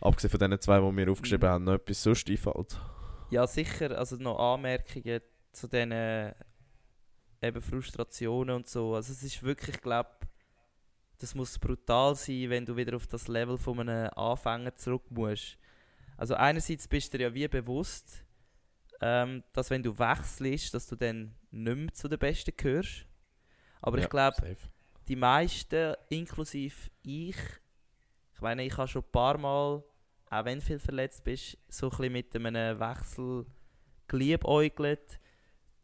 abgesehen von den zwei, die wir aufgeschrieben Mhm. haben, noch etwas sonst einfällt. Ja, sicher. Also noch Anmerkungen zu diesen äh, eben Frustrationen und so. Also es ist wirklich, glaube das muss brutal sein, wenn du wieder auf das Level von einem Anfänger zurück musst. Also einerseits bist du dir ja wie bewusst, ähm, dass wenn du wechselst, dass du dann nicht mehr zu den Besten gehörst. Aber Ja, ich glaube, die meisten, inklusive ich, ich meine, ich habe schon ein paar Mal, auch wenn du viel verletzt bist, so ein bisschen mit einem Wechsel geliebäugelt.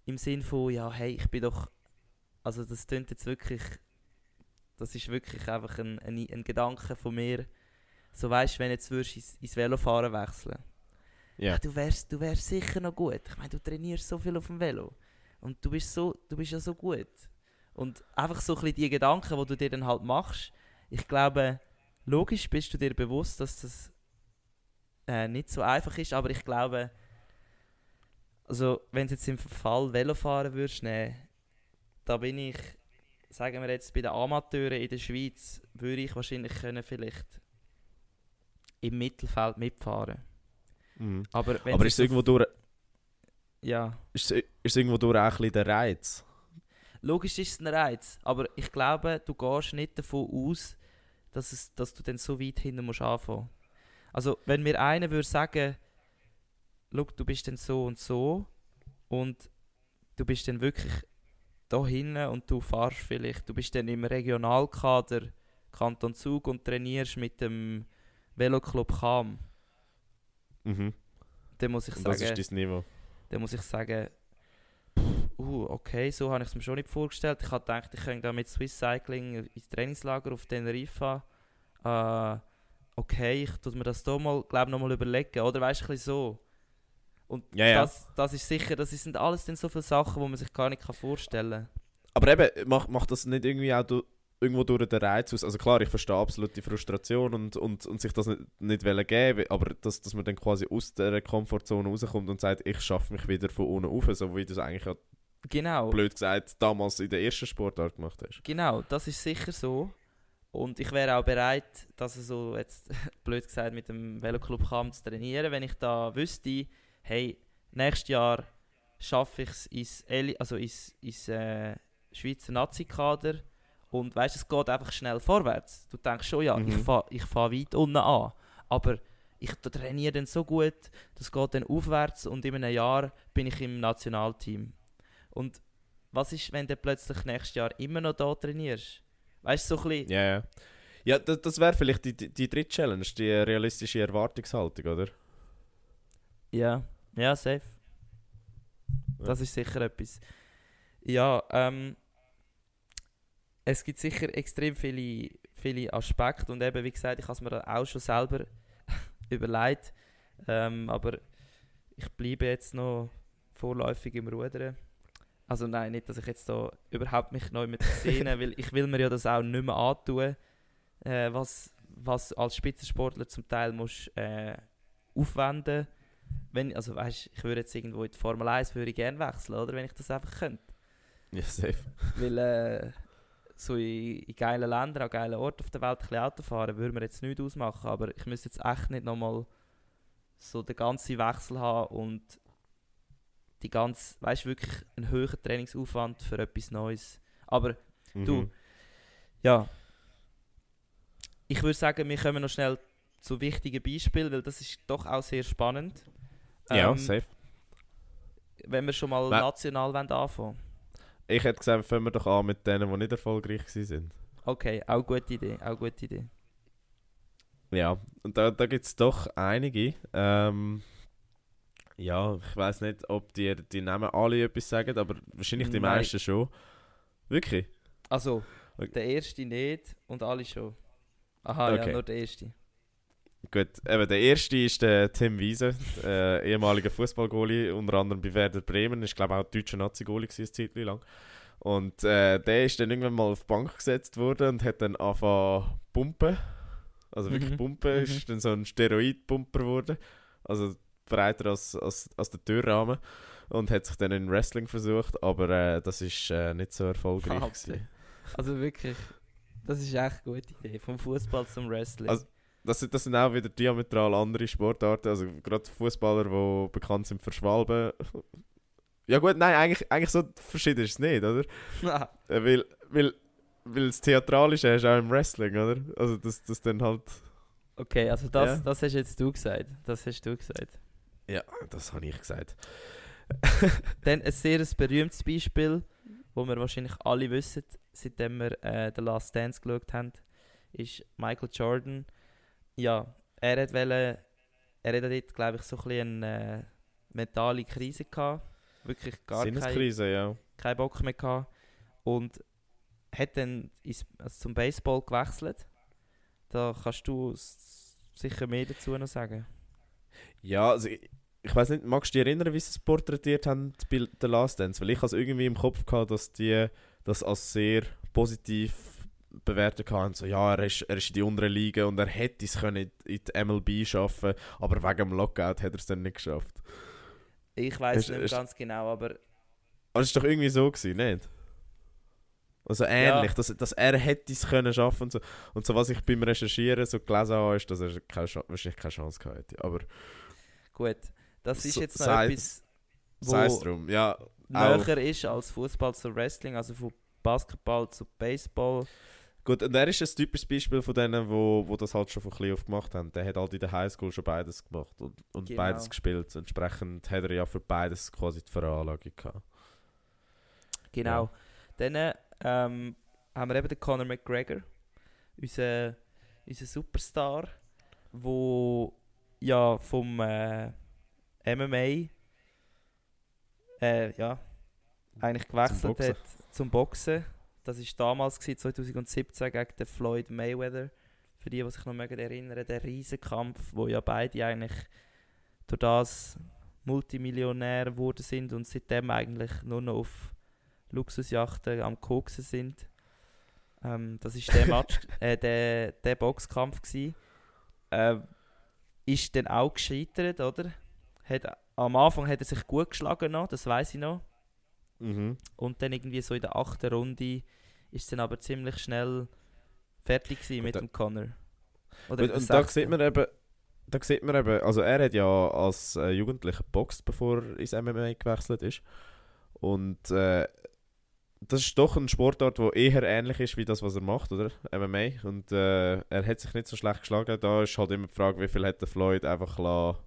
Im Sinn von, ja, hey, ich bin doch. Also, das klingt jetzt wirklich. Das ist wirklich einfach ein, ein, ein Gedanke von mir. So weißt du, wenn jetzt würdest ins, ins Velofahren wechseln Ja. ja, du wärst, du wärst sicher noch gut. Ich meine, du trainierst so viel auf dem Velo. Und du bist, so, du bist ja so gut. Und einfach so ein bisschen die Gedanken, die du dir dann halt machst. Ich glaube, logisch bist du dir bewusst, dass das äh, nicht so einfach ist, aber ich glaube, also wenn du jetzt im Fall Velofahren würdest nehmen, da bin ich, sagen wir jetzt bei den Amateuren in der Schweiz, würde ich wahrscheinlich können vielleicht im Mittelfeld mitfahren. Mhm. Aber, wenn Aber ist es irgendwo durch, Ja, ist, ist irgendwo durch auch ein bisschen der Reiz? logisch ist es ein Reiz, aber ich glaube, du gehst nicht davon aus, dass, es, dass du dann so weit hinten musst anfangen. Also, wenn mir einer würde sagen, schau, du bist dann so und so und du bist dann wirklich da hinten und du fahrst vielleicht, du bist dann im Regionalkader Kanton Zug und trainierst mit dem Veloclub Cham, Mhm. dann muss ich Und sagen... das ist dein Niveau. dann muss ich sagen, uh, okay, so habe ich es mir schon nicht vorgestellt. Ich habe gedacht, ich könnte da mit Swiss Cycling ins Trainingslager auf Teneriffa. Äh, okay, ich tue mir das hier mal, glaube noch mal überlegen, oder weißt du, so. Und Ja, ja. Das, das ist sicher, das sind alles dann so viele Sachen, die man sich gar nicht kann vorstellen Aber eben, macht, macht das nicht irgendwie auch du, irgendwo durch den Reiz aus? Also klar, ich verstehe absolut die Frustration und, und, und sich das nicht, nicht wollen geben, aber dass, dass man dann quasi aus der Komfortzone rauskommt und sagt, ich schaffe mich wieder von unten auf, so wie du es eigentlich ja, Genau. blöd gesagt damals in der ersten Sportart gemacht hast. Genau, das ist sicher so. Und ich wäre auch bereit, das so jetzt blöd gesagt mit dem Veloclub Cham zu trainieren, wenn ich da wüsste, hey, nächstes Jahr schaffe ich es ins, Eli also ins, ins äh, Schweizer Nazi-Kader und weißt, es geht einfach schnell vorwärts. Du denkst schon, ja, Mhm. ich fahre ich fahr weit unten an, aber ich trainiere dann so gut, das geht dann aufwärts und in einem Jahr bin ich im Nationalteam. Und was ist, wenn du plötzlich nächstes Jahr immer noch da trainierst? Weißt du, so ein bisschen, Ja, ja. Ja, das, das wäre vielleicht die, die, die dritte Challenge, die realistische Erwartungshaltung, oder? Ja, ja, safe. Das ist sicher etwas. Ja, ähm, es gibt sicher extrem viele, viele Aspekte und eben, wie gesagt, ich habe es mir auch schon selber überlegt. Ähm, aber ich bleibe jetzt noch vorläufig im Rudern. Also nein, nicht, dass ich jetzt da überhaupt mich neu mit sehne, weil ich will mir ja das auch nicht mehr antun, äh, was, was als Spitzensportler zum Teil musst, äh, aufwenden wenn Also weißt, ich würde jetzt irgendwo in die Formel 1 würde ich gerne wechseln, oder? Wenn ich das einfach könnte. Ja, safe. Weil äh, so in, in geilen Ländern, an geilen Orten auf der Welt ein bisschen Auto fahren, würde mir jetzt nichts ausmachen. Aber ich müsste jetzt echt nicht nochmal so den ganzen Wechsel haben und die ganz, weißt du, wirklich einen höheren Trainingsaufwand für etwas Neues. Aber du, Mhm. ja, ich würde sagen, wir kommen noch schnell zu wichtigen Beispielen, weil das ist doch auch sehr spannend. Ja, Ähm, safe. Wenn wir schon mal Wer- national wollen anfangen Ich hätte gesagt, fangen wir doch an mit denen, die nicht erfolgreich waren. Okay, auch gute Idee, auch gute Idee. Ja, und da, da gibt es doch einige. Ähm, ja, ich weiß nicht, ob die, die Namen alle etwas sagen, aber wahrscheinlich die Nein. meisten schon. Wirklich? Also, der erste nicht und alle schon. Aha, Okay. ja, nur der erste. Gut, eben der erste ist der Tim Wiese, äh, ehemaliger Fußballgoalie, unter anderem bei Werder Bremen, ist glaube ich auch deutscher Nazi-Goalie eine Zeit lang. Und äh, der ist dann irgendwann mal auf die Bank gesetzt worden und hat dann angefangen pumpen. Also wirklich Mhm. pumpen, Mhm. ist dann so ein Steroid-Pumper geworden. Also breiter als, als, als der Türrahmen. Und hat sich dann in Wrestling versucht, aber äh, das ist äh, nicht so erfolgreich. Also wirklich, das ist echt eine gute Idee. Vom Fußball zum Wrestling. Also- Das, sind- das sind auch wieder diametral andere Sportarten. Also gerade Fußballer, die bekannt sind für Schwalben. Ja gut, nein, eigentlich, eigentlich so verschieden ist es nicht, oder? Ah, Äh, Weil, weil, weil das Theatralische hast du auch im Wrestling, oder? Also das, das dann halt... okay, also das, Ja. das hast jetzt du gesagt. Das hast du gesagt. Ja, das habe ich gesagt. Dann ein sehr berühmtes Beispiel, wo wir wahrscheinlich alle wissen, seitdem wir äh, The Last Dance geschaut haben, ist Michael Jordan. Ja, er hat wollen, er hat dort, glaube ich, so ein bisschen eine äh, mentale Krise gehabt. Wirklich gar keine, Sinneskrise, ja. keinen Bock mehr gehabt. Und hat dann ins, also zum Baseball gewechselt. Da kannst du sicher mehr dazu noch sagen. Ja, also ich, ich weiß nicht, magst du dich erinnern, wie sie es porträtiert haben bei The Last Dance? Weil ich habe es irgendwie im Kopf gehabt, dass die das als sehr positiv bewertet haben. So, ja, er ist, er ist in die unteren Liga und er hätte es können in die MLB schaffen, aber wegen dem Lockout hat er es dann nicht geschafft. Ich weiß Ist- nicht ist- ganz genau, aber Aber es war doch irgendwie so, gewesen, nicht? Also ähnlich, Ja. dass, dass er hätte es können schaffen und so. Und so was ich beim Recherchieren so gelesen habe, ist, dass er keine, wahrscheinlich keine Chance gehabt hätte. Aber gut. Das ist So- jetzt noch sei- etwas, es wo drum. Ja, auch. näher ist als Fußball zu Wrestling, also von Basketball zu Baseball. Gut, und er ist ein typisches Beispiel von denen, wo, wo das halt schon von klein auf gemacht haben. Der hat halt in der Highschool schon beides gemacht und, und Genau. beides gespielt. Entsprechend hat er ja für beides quasi die Veranlagung gehabt. Genau. Dann ähm, haben wir eben den Conor McGregor, unser, unser Superstar, wo ja vom äh, MMA äh, ja, eigentlich gewechselt Boxen. hat zum Boxen. Das war damals, gewesen, 2017, gegen den Floyd Mayweather. Für die, die sich noch mögen erinnern, der Riesenkampf, wo ja beide eigentlich durch das Multimillionär geworden sind und seitdem eigentlich nur noch auf Luxusjachten am Koksen sind. Ähm, das ist der Match, äh, der, der Boxkampf gsi. Äh, ist dann auch gescheitert, oder? Hat, am Anfang hat er sich gut geschlagen noch, das weiß ich noch. Mhm. Und dann irgendwie so in der achten Runde ist dann aber ziemlich schnell fertig gewesen mit da- dem Connor. Und, Oder der und da sieht man eben, da sieht man eben, also er hat ja als äh, Jugendlicher geboxt, bevor er ins MMA gewechselt ist. Und äh, das ist doch ein Sportart, der eher ähnlich ist wie das, was er macht, oder? MMA. Und äh, er hat sich nicht so schlecht geschlagen. Da ist halt immer die Frage, wie viel hat der Floyd einfach la, la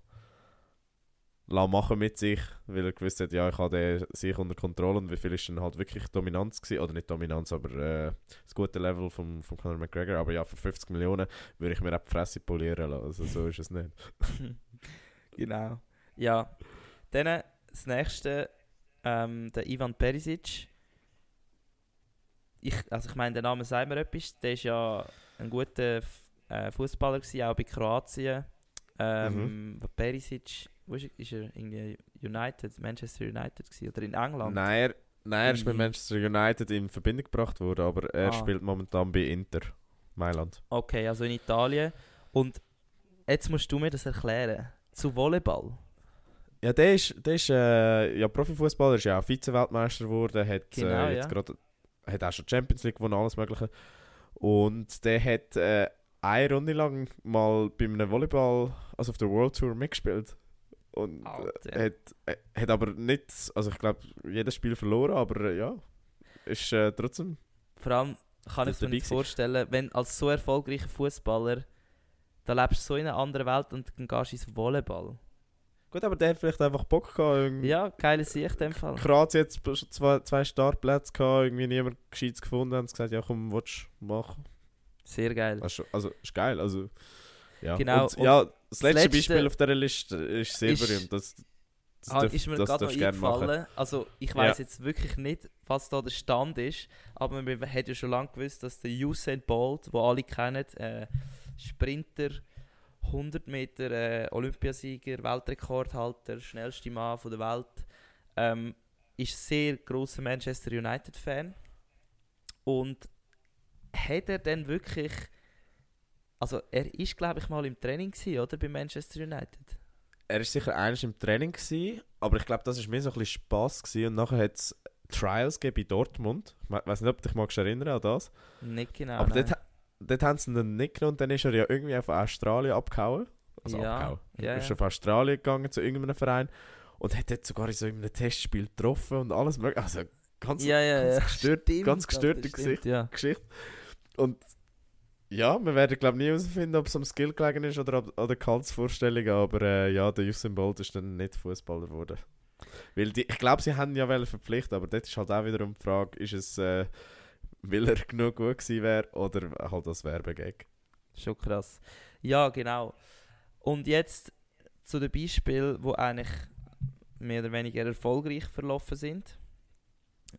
machen mit sich, weil er gewusst hat, ja, ich habe den sich unter Kontrolle und wie viel ist dann halt wirklich Dominanz gewesen, oder nicht Dominanz, aber äh, das gute Level von vom Conor McGregor. Aber ja, für 50 Millionen würde ich mir auch die Fresse polieren lassen. Also so ist es nicht. genau. Ja. Dann das nächste, ähm, der Ivan Perisic. Ich, also ich meine, der Name sagt mir etwas. Der ist ja ein guter äh, Fußballer gewesen, auch bei Kroatien. Ähm, mhm. Perisic, wo ist, er? ist er irgendwie United, Manchester United gewesen, oder in England? Nein, er, nein, er ist mit Manchester United in Verbindung gebracht worden, aber er ah. spielt momentan bei Inter Mailand. Okay, also in Italien. Und jetzt musst du mir das erklären. Zu Volleyball. Ja, der ist, der ist äh, ja, Profifußballer, ist ja auch Vize-Weltmeister geworden, hat, genau, äh, jetzt ja. grad, hat auch schon Champions League gewonnen, alles Mögliche. Und der hat äh, eine Runde lang mal bei einem Volleyball, also auf der World Tour mitgespielt. Und äh, hat, äh, hat aber nicht, also ich glaube, jedes Spiel verloren, aber äh, ja, ist äh, trotzdem. Vor allem kann ich mir nicht vorstellen, wenn als so erfolgreicher Fußballer, da lebst du so in einer anderen Welt und dann gehst du ins Volleyball. Gut, aber der hat vielleicht einfach Bock gehabt. Irgendwie. Ja, geile Sicht in dem Fall. Hat schon zwei, zwei Startplätze gehabt, irgendwie niemand Gescheites gefunden und gesagt, ja komm, willst du machen. Sehr geil. Also, also ist geil, also ja. Genau. Und, ja, das letzte, letzte, Beispiel auf dieser Liste ist sehr ist, berühmt. Das, das ah, darf, ist mir gerade noch eingefallen. Also ich weiß ja. jetzt wirklich nicht, was da der Stand ist, aber man hat ja schon lange gewusst, dass der Usain Bolt, wo alle kennen, äh, Sprinter 100 Meter äh, Olympiasieger, Weltrekordhalter, schnellste Mann von der Welt, ähm, ist sehr großer Manchester United Fan und hat er denn wirklich, also er ist glaube ich mal im Training gewesen, oder bei Manchester United? Er ist sicher eines im Training gewesen, aber ich glaube, das ist mir so ein bisschen Spaß gewesen und nachher hat es Trials gegeben in Dortmund. Ich weiß nicht, ob du dich magst erinnern an das. Nicht genau. Aber dort, dort haben sie ihn dann nicht genommen und dann ist er ja irgendwie auf Australien abgehauen. Also ja, abgehauen. Ja, ist ja. auf Australien gegangen zu irgendeinem Verein und hat dort sogar in so einem Testspiel getroffen und alles mögliche. Also ganz, ja, ja, ganz ja. gestört, Stimmt, ganz gestörte Gesicht, ja. Geschichte. Und ja, wir werden glaube nie herausfinden, ob es am Skill gelegen ist oder an der Kaltsvorstellung, aber äh, ja, der Usain Bolt ist dann nicht Fußballer geworden. Weil die, ich glaube, sie haben ja verpflichtet, aber dort ist halt auch wiederum die Frage, ist es... Äh, weil er genug gut gewesen wäre oder halt als Werbegag. Schon krass. Ja, genau. Und jetzt zu den Beispielen, wo eigentlich mehr oder weniger erfolgreich verlaufen sind.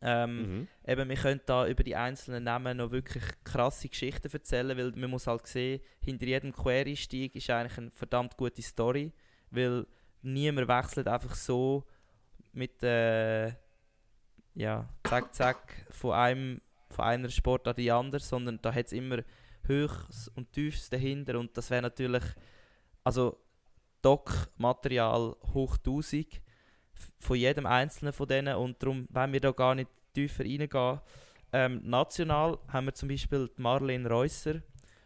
Ähm, mhm. Eben, wir können da über die einzelnen Namen noch wirklich krasse Geschichten erzählen, weil man muss halt sehen, hinter jedem Quereinstieg ist eigentlich eine verdammt gute Story, weil niemand wechselt einfach so mit äh, ja, zack, zack, von einem von einer Sportart in die andere, sondern da hat es immer Höchst und Tiefs dahinter und das wäre natürlich, also Doc-Material hoch 1000 von jedem einzelnen von denen und darum wollen wir da gar nicht tiefer reingehen. Ähm, national haben wir zum Beispiel die Marlene Reusser,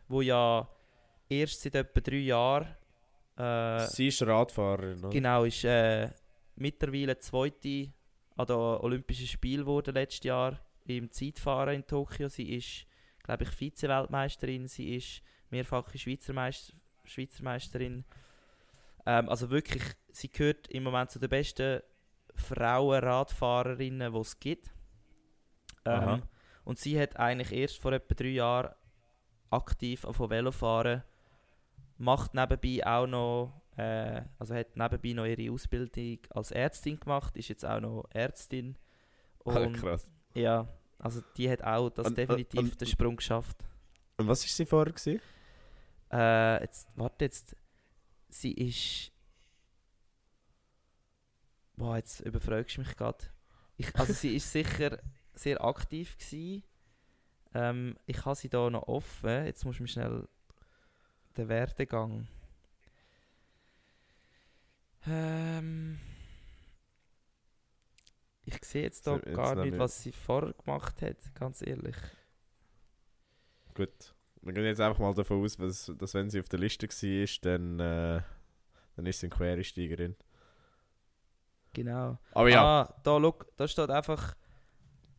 wo ja erst seit etwa drei Jahren äh, Sie ist Radfahrerin, oder? Genau, ist äh, mittlerweile zweite an den Olympischen Spielen geworden letztes Jahr im Zeitfahren in Tokio. Sie ist, glaube ich, Vize-Weltmeisterin. Sie ist mehrfache Schweizer, Meister, Schweizer Meisterin. Ähm, also wirklich, sie gehört im Moment zu den besten Frauen-Radfahrerinnen, die es gibt. Ähm, und sie hat eigentlich erst vor etwa drei Jahren aktiv auf Velofahren macht nebenbei auch noch, äh, also hat nebenbei noch ihre Ausbildung als Ärztin gemacht, ist jetzt auch noch Ärztin. Und ah, krass. Ja, also die hat auch das und, definitiv und, den Sprung geschafft. Und was war sie vorher? Gewesen? Äh, jetzt, warte jetzt. Sie ist. Boah, jetzt überfragst du mich gerade. Also sie ist sicher sehr aktiv gewesen. Ähm, ich habe sie da noch offen. Jetzt muss ich mir schnell den Werdegang. Ähm. Ich sehe jetzt da jetzt gar nicht, was sie vorher gemacht hat, ganz ehrlich. Gut. Wir gehen jetzt einfach mal davon aus, dass, dass wenn sie auf der Liste war, dann, äh, dann ist sie eine Quereinsteigerin. Genau. Aber ja. Ah, da, look, da steht einfach,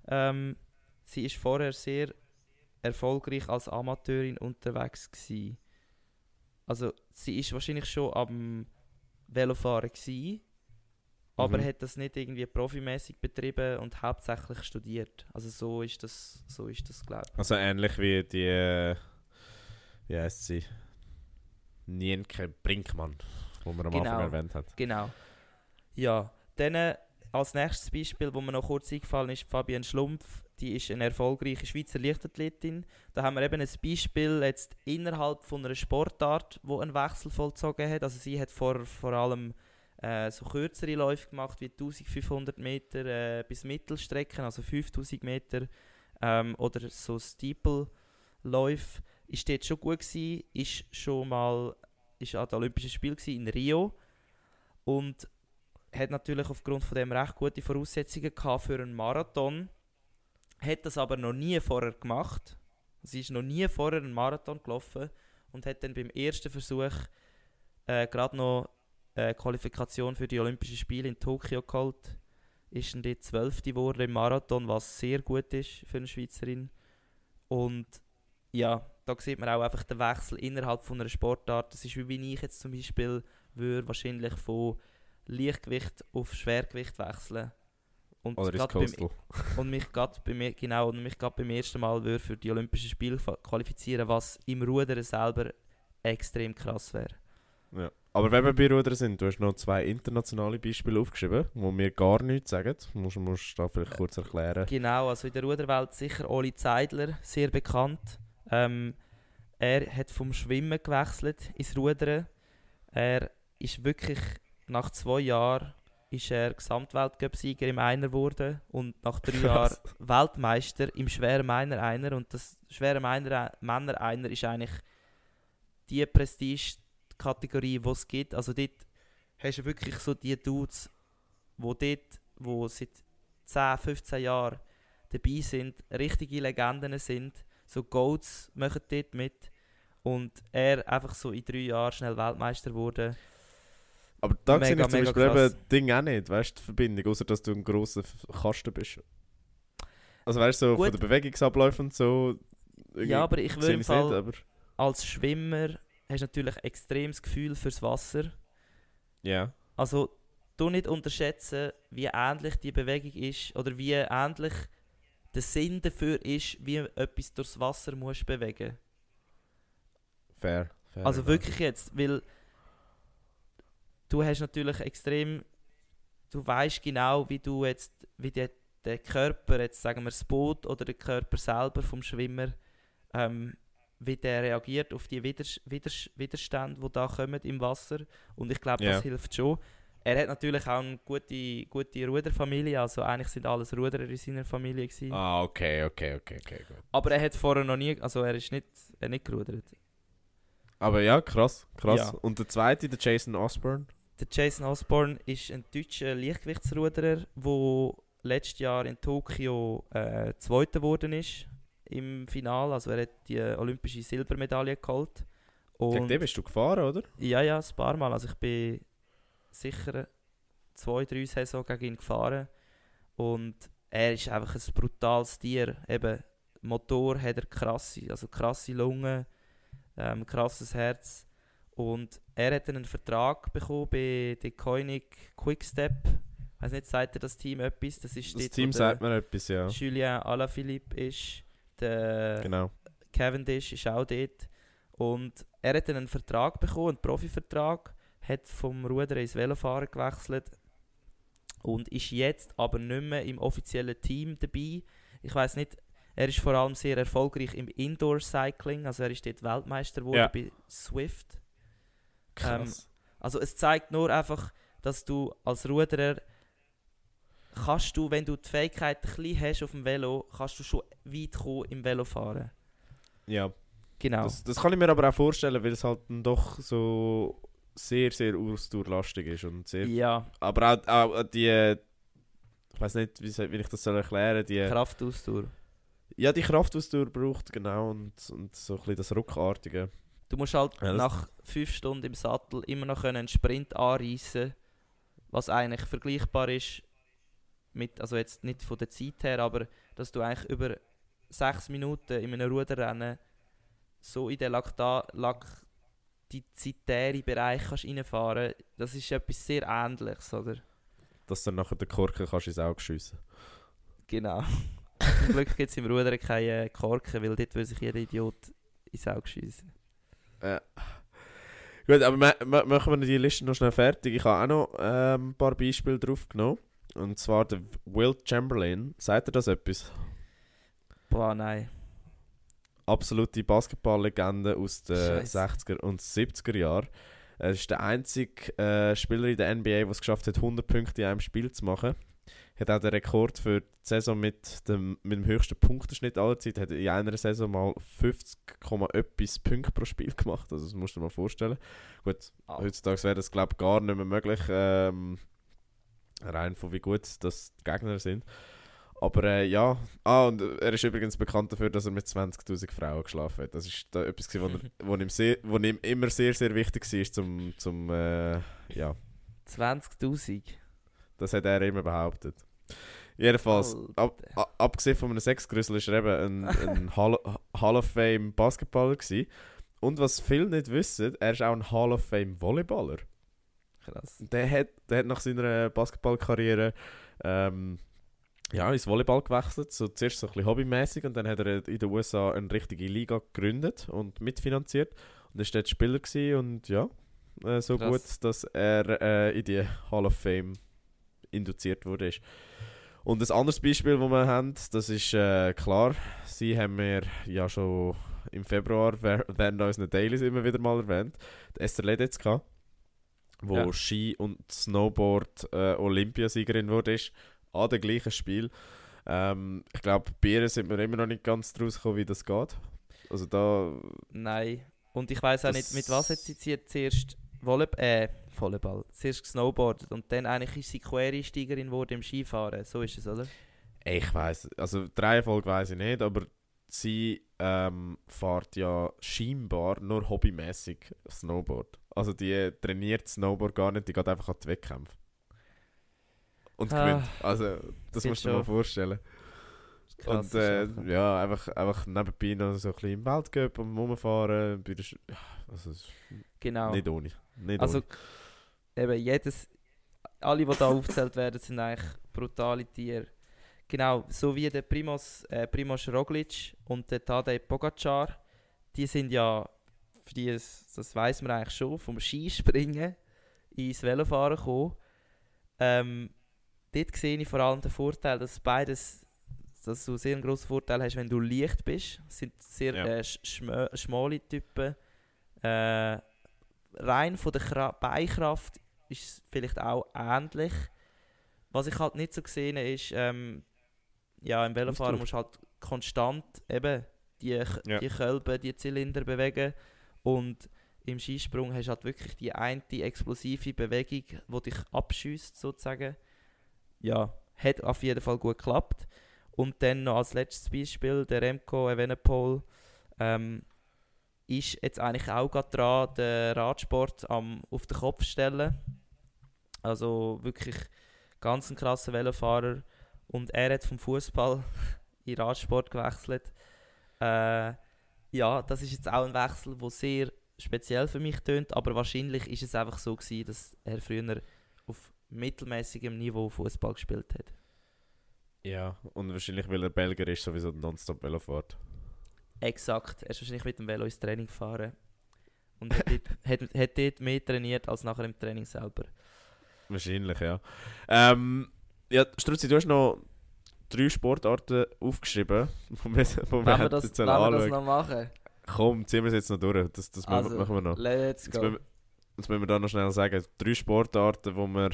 ähm, sie ist vorher sehr erfolgreich als Amateurin unterwegs gewesen. Also sie ist wahrscheinlich schon am Velofahren gewesen, aber mhm. hat das nicht irgendwie profimäßig betrieben und hauptsächlich studiert. Also so ist das, so ist das glaube ich. Also ähnlich wie die, äh, wie heißt sie, Nienke Brinkmann, wo man am genau, Anfang erwähnt hat. Genau. Ja, dann, als nächstes Beispiel, wo mir noch kurz eingefallen ist, Fabienne Schlumpf, die ist eine erfolgreiche Schweizer Leichtathletin. Da haben wir eben ein Beispiel jetzt innerhalb von einer Sportart, wo einen Wechsel vollzogen hat. Also sie hat vor, vor allem äh, so kürzere Läufe gemacht, wie 1500 Meter äh, bis Mittelstrecken, also 5000 Meter ähm, oder so Steeple-Läufe. Ist dort schon gut gewesen, ist schon mal ist an den Olympischen Spielen in Rio und hat natürlich aufgrund von dem recht gute Voraussetzungen gehabt für einen Marathon. Hat das aber noch nie vorher gemacht. Sie ist noch nie vorher einen Marathon gelaufen und hat dann beim ersten Versuch äh, gerade noch äh, Qualifikation für die Olympischen Spiele in Tokio geholt. Ist dann die Zwölfte geworden im Marathon, was sehr gut ist für eine Schweizerin. Und ja, da sieht man auch einfach den Wechsel innerhalb von einer Sportart. Das ist wie wenn ich jetzt zum Beispiel würde wahrscheinlich von Leichtgewicht auf Schwergewicht wechseln. Und beim, und mich gerade bei mir genau und mich gerade beim ersten Mal würde für die Olympischen Spiele qualifizieren, was im Rudern selber extrem krass wäre. Ja. Aber wenn wir bei Rudern sind, du hast noch zwei internationale Beispiele aufgeschrieben, wo mir gar nichts sagen. Musst du musst da vielleicht kurz erklären. Genau, also in der Ruderwelt sicher Oli Zeidler, sehr bekannt. Ähm, er hat vom Schwimmen gewechselt ins Rudern. Er ist wirklich nach zwei Jahren ist er Gesamtweltcup-Sieger im Einer geworden und nach drei Jahren. Weltmeister im schweren Männer Einer. Und das schwere Männer Männer Einer ist eigentlich die Prestige-Kategorie, die es gibt. Also dort hast du wirklich so die Dudes, wo dort, wo seit 10, 15 Jahren dabei sind, richtige Legenden sind. So Goats machen dort mit. Und er einfach so in drei Jahren schnell Weltmeister wurde. Aber da sehe Mega, ich zum Beispiel krass. eben Ding auch nicht, weißt du, die Verbindung, außer dass du ein grosser Kasten bist. Also weißt du, so von den Bewegungsabläufen und so. Ja, aber ich sehe würde nicht, aber als Schwimmer hast du natürlich extremes Gefühl fürs Wasser. ja. Also du nicht unterschätzen, wie ähnlich die Bewegung ist oder wie ähnlich der Sinn dafür ist, wie etwas durchs Wasser musst bewegen. Fair. fair Also wirklich jetzt, weil du hast natürlich extrem, du weißt genau, wie du jetzt, wie der, der Körper, jetzt sagen wir das Boot oder der Körper selber vom Schwimmer, ähm, wie der reagiert auf die Widers Widers Widerstände, die da kommen im Wasser. Und ich glaube, das Ja. hilft schon. Er hat natürlich auch eine gute, gute Ruderfamilie, also eigentlich sind alles Ruderer in seiner Familie gewesen. Ah, okay, okay, okay, okay, gut. Aber er hat vorher noch nie, also er ist nicht, er nicht gerudert. Aber ja, krass, krass. Ja. Und der zweite, der Jason Osborne. Der Jason Osborne ist ein deutscher Leichtgewichtsruderer, der letztes Jahr in Tokio äh, Zweiter geworden ist im Finale. Also er hat die olympische Silbermedaille geholt. Gegen Und den bist du gefahren, oder? ja, ja, ein paar Mal. Also ich bin sicher zwei, drei Saison gegen ihn gefahren. Und er ist einfach ein brutales Tier. Eben, Motor hat er krasse, also krasse Lungen, ähm, krasses Herz. Und er hat einen Vertrag bekommen bei der Koenig Quickstep. Ich weiß nicht, sagt er das Team etwas? Das ist Das dort, Team sagt mir etwas, ja. Julien Alaphilippe ist. Der Genau. Cavendish ist auch dort. Und er hat einen Vertrag bekommen, einen Profivertrag, hat vom Ruder ins Velofahren gewechselt und ist jetzt aber nicht mehr im offiziellen Team dabei. Ich weiß nicht, er ist vor allem sehr erfolgreich im Indoor-Cycling, also er ist dort Weltmeister geworden Ja. bei Swift. Krass. Also es zeigt nur einfach, dass du als Ruderer kannst du, wenn du die Fähigkeit ein bisschen hast auf dem Velo, kannst du schon weit kommen im Velofahren. ja. Genau. Das, das kann ich mir aber auch vorstellen, weil es halt dann doch so sehr, sehr ausdauerlastig ist. Und sehr, ja, Aber auch, auch die. Ich weiß nicht, wie, wie ich das soll erklären die Kraftausdauer. Ja, die Kraftausdauer braucht, genau. Und, und so ein bisschen das Ruckartige. Du musst halt Ja, nach fünf Stunden im Sattel immer noch einen Sprint anreißen, was eigentlich vergleichbar ist mit, also jetzt nicht von der Zeit her, aber dass du eigentlich über sechs Minuten in einem Ruderrennen so in den Lakta laktizitären Bereich kannst reinfahren, das ist etwas sehr Ähnliches, oder? Dass du dann nachher den Korken kannst ins Auge schiessen Genau. Zum Glück gibt es im Rudern keine Korken, weil dort würde sich jeder Idiot ins Auge schiessen. Äh. Gut, aber ma, ma, machen wir die Liste noch schnell fertig. Ich habe auch noch ähm, ein paar Beispiele drauf genommen. Und zwar der Will Chamberlain. Sagt er das etwas? Boah, nein. Absolute Basketballlegende aus den Scheisse. 60er und 70er Jahren. Er ist der einzige äh, Spieler in der NBA, der es geschafft hat, 100 Punkte in einem Spiel zu machen. Hat auch den Rekord für die Saison mit dem, mit dem höchsten Punktenschnitt aller Zeit. Hat in einer Saison mal 50, etwas Punkte pro Spiel gemacht. Also das musst du dir mal vorstellen. Gut, Ah. heutzutage wäre das glaube ich gar nicht mehr möglich. Ähm, rein von wie gut das die Gegner sind. Aber äh, ja, ah, und er ist übrigens bekannt dafür, dass er mit 20.000 Frauen geschlafen hat. Das ist da etwas, was wo ihm, sehr, wo ihm immer sehr, sehr wichtig war, zum, zum äh, ja, 20.000. das hat er immer behauptet. Jedenfalls, ab, Alter. a- abgesehen von einem Sexgrüssel ist er eben ein, ein Hall, Hall of Fame Basketballer gewesen. Und was viele nicht wissen, er ist auch ein Hall of Fame Volleyballer. Krass. Der hat, der hat nach seiner Basketballkarriere ähm, ja, ins Volleyball gewechselt, so zuerst so ein bisschen hobbymäßig und dann hat er in den USA eine richtige Liga gegründet und mitfinanziert und ist dort Spieler gewesen und ja, äh, so Krass. gut, dass er äh, in die Hall of Fame induziert wurde. Ist. Und ein anderes Beispiel, das wir haben, das ist äh, klar, sie haben wir ja schon im Februar während unseren Dailies immer wieder mal erwähnt, die Esther Ledetzka, wo Ja. Ski und Snowboard äh, Olympiasiegerin wurde, ist, an dem gleichen Spiel. Ähm, ich glaube, bei ihr sind wir immer noch nicht ganz draus gekommen, wie das geht. Also da, Nein. Und ich weiß auch nicht, mit was hat sie jetzt zuerst Volleyball, äh, Volleyball, zuerst gesnowboardet und dann eigentlich ist sie Quereinsteigerin geworden im Skifahren. So ist es, oder? ich weiß, also die Reihenfolge weiß ich nicht, aber sie ähm, fährt ja scheinbar nur hobbymäßig Snowboard. Also die trainiert Snowboard gar nicht, die geht einfach an die Wettkämpfe. Und Ah. gewinnt. Also, das musst du dir mal vorstellen. Und äh, ja, einfach, einfach nebenbei noch so ein bisschen im Weltcup am Rumfahren. Bei der Sch also, genau. nicht ohne. Nicht Also, ohne. eben jedes, alle, die da aufgezählt werden, sind eigentlich brutale Tiere. Genau, so wie der Primos, äh, Primoz Roglic und der Tadej Pogacar, die sind ja, für die, es- das weiß man eigentlich schon, vom Skispringen ins Velofahren gekommen. Ähm, dort sehe ich vor allem den Vorteil, dass beides, dass du sehr einen grossen Vorteil hast, wenn du leicht bist. Es sind sehr Ja. äh, schmale Typen. Äh, rein von der Kra Beinkraft ist es vielleicht auch ähnlich. Was ich halt nicht so gesehen ist, ähm, ja, im Velofahren musst du halt konstant eben die, Ja. die Kölben, die Zylinder bewegen und im Skisprung hast du halt wirklich die eine explosive Bewegung, die dich abschießt sozusagen. Ja, hat auf jeden Fall gut geklappt. Und dann noch als letztes Beispiel der Remco Evenepoel ähm, ist jetzt eigentlich auch gerade dran, den Radsport am, auf den Kopf zu stellen. Also wirklich ganz ein krasser Velofahrer. Und er hat vom Fußball in Radsport gewechselt. Äh, ja, das ist jetzt auch ein Wechsel, der sehr speziell für mich tönt, aber wahrscheinlich ist es einfach so gewesen, dass er früher auf mittelmäßigem Niveau Fußball gespielt hat. Ja, und wahrscheinlich, weil er Belgier ist, sowieso nonstop Velo fährt. Exakt, er ist wahrscheinlich mit dem Velo ins Training gefahren und hat dort, hat, hat dort mehr trainiert als nachher im Training selber. Wahrscheinlich, ja. Ähm, ja, Struzzi, du hast noch drei Sportarten aufgeschrieben, die wir, die wir, wir das, sollen wollen wir das anschauen. noch machen? Komm, ziehen wir es jetzt noch durch. Das, das machen- Also, machen wir noch. let's Jetzt go. Jetzt müssen wir da noch schnell sagen, drei Sportarten, wo wir,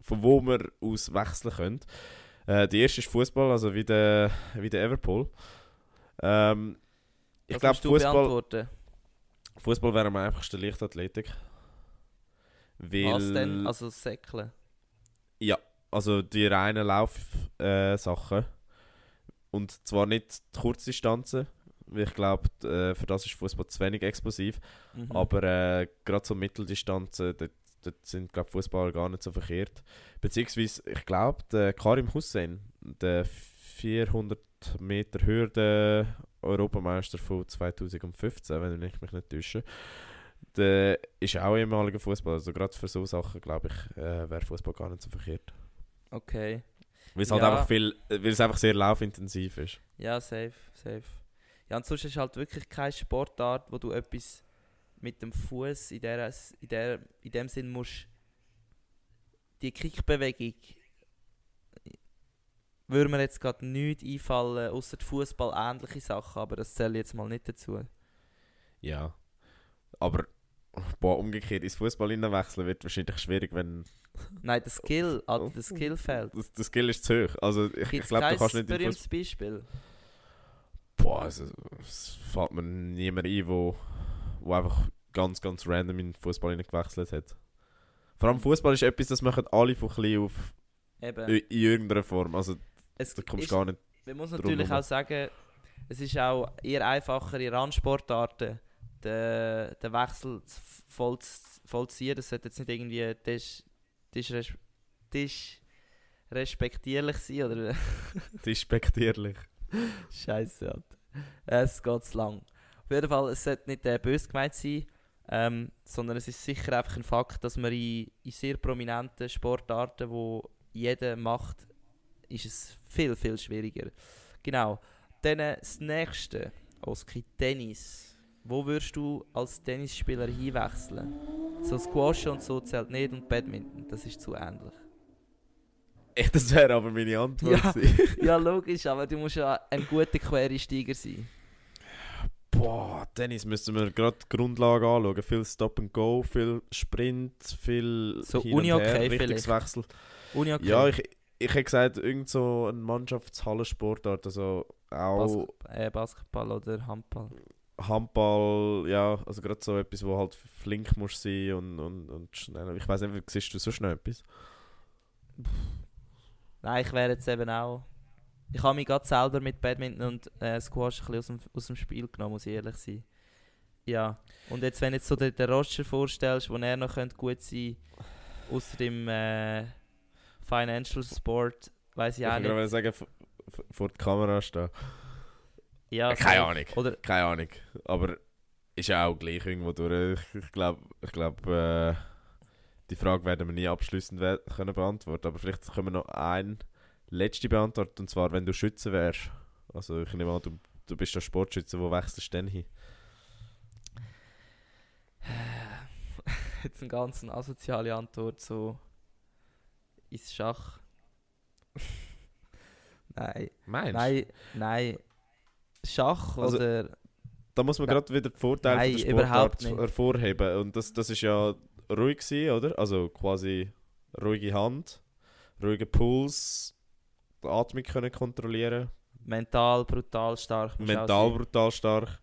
von wo wir aus wechseln können. Äh, die erste ist Fußball, also wie der, wie der Everpool. Ähm, ich glaube, Fußball. Fußball wäre am einfachsten Leichtathletik. Weil, Was denn? Also Säckeln. Ja, also die reinen Laufsachen. Äh, und zwar nicht die Kurzdistanzen, ich glaube, äh, für das ist Fußball zu wenig explosiv. Mhm. Aber äh, gerade so Mitteldistanzen, dort, dort sind glaube Fußballer gar nicht so verkehrt. Beziehungsweise, ich glaube, der Karim Hussein, der 400 Meter Hürde Europameister von 2015, wenn ich mich nicht täusche, der ist auch ehemaliger Fußballer. Also gerade für so Sachen, glaube ich, äh, wäre Fußball gar nicht so verkehrt. Okay. Weil es halt Ja. einfach viel, weil es einfach sehr laufintensiv ist. Ja, safe, safe. Ja, und sonst ist halt wirklich keine Sportart, wo du etwas mit dem Fuß in, der, in, der, in dem Sinn musst die Kickbewegung würde mir jetzt gerade nichts einfallen, außer Fußball ähnliche Sachen, aber das zähle ich jetzt mal nicht dazu. Ja. Aber boah, umgekehrt ins Fußball wechseln wird wahrscheinlich schwierig, wenn Nein, der Skill, Alter, der Skill fehlt. das, das Skill ist zu hoch. Also ich, ich glaube, du kannst nicht im berühmtes. Beispiel? Boah, also, es fällt mir niemand ein, wo, wo einfach ganz, ganz random in den Fußball gewechselt hat. Vor allem Fußball ist etwas, das machen alle von klein auf Eben. in irgendeiner Form. Also Es da kommst ist- gar nicht. Man muss natürlich herum. auch sagen, es ist auch eher einfacher in Randsportarten den, den Wechsel zu voll, vollziehen. Das sollte jetzt nicht irgendwie dis respektierlich sein oder Despektierlich. Scheiße. Es geht zu lang. Auf jeden Fall, es sollte nicht äh, böse gemeint sein, ähm, sondern es ist sicher einfach ein Fakt, dass man in, in sehr prominenten Sportarten, wo jeder macht, ist es viel, viel schwieriger. Genau. Dann äh, das nächste, Oski, Tennis. Wo würdest du als Tennisspieler hinwechseln? So Squash und so zählt nicht und Badminton, das ist zu ähnlich. Echt, das wäre aber meine Antwort. Ja. ja, logisch, aber du musst ja ein guter Quereinsteiger sein. Boah, Tennis müssen wir gerade die Grundlage anschauen. Viel Stop and Go, viel Sprint, viel So hin und her, vielleicht. Richtungswechsel. Uni okay. Ja, ich, ich hätte gesagt, irgend so ein Mannschaftshallensportart, also auch Bas äh, Basketball oder Handball. Handball, ja, also gerade so etwas, wo halt flink muss sein und, und, und schnell. Ich weiß nicht, wie siehst du so schnell etwas? Nein, ich wäre jetzt eben auch. Ich habe mich gerade selber mit Badminton und äh, Squash ein bisschen aus dem, aus dem Spiel genommen, muss ich ehrlich sein. Ja. Und jetzt, wenn du jetzt so den, den Roger vorstellst, wo er noch könnte gut sein außer dem äh, Financial Sport, weiß ich Ich auch nicht. sagen, v- v- vor der Kamera stehen. Ja, Keine safe. Ahnung. Oder Keine Ahnung. Aber ist ja auch gleich irgendwo durch. Ich, ich glaube, ich glaub, äh, die Frage werden wir nie abschließend können beantworten. Aber vielleicht können wir noch ein letzte beantworten. Und zwar, wenn du Schütze wärst. Also ich nehme an, du, du bist der Sportschütze, wo wechselst du denn hin? jetzt eine ganz asoziale Antwort so ins Schach. nein, Meinst nein, nein. Schach Also, oder Da muss man gerade wieder die Vorteile Nein, von der Sportart hervorheben. Und das, das ist ja ruhig gewesen, oder? Also quasi ruhige Hand, ruhiger Puls, die Atmung können kontrollieren, mental brutal stark. mental brutal stark,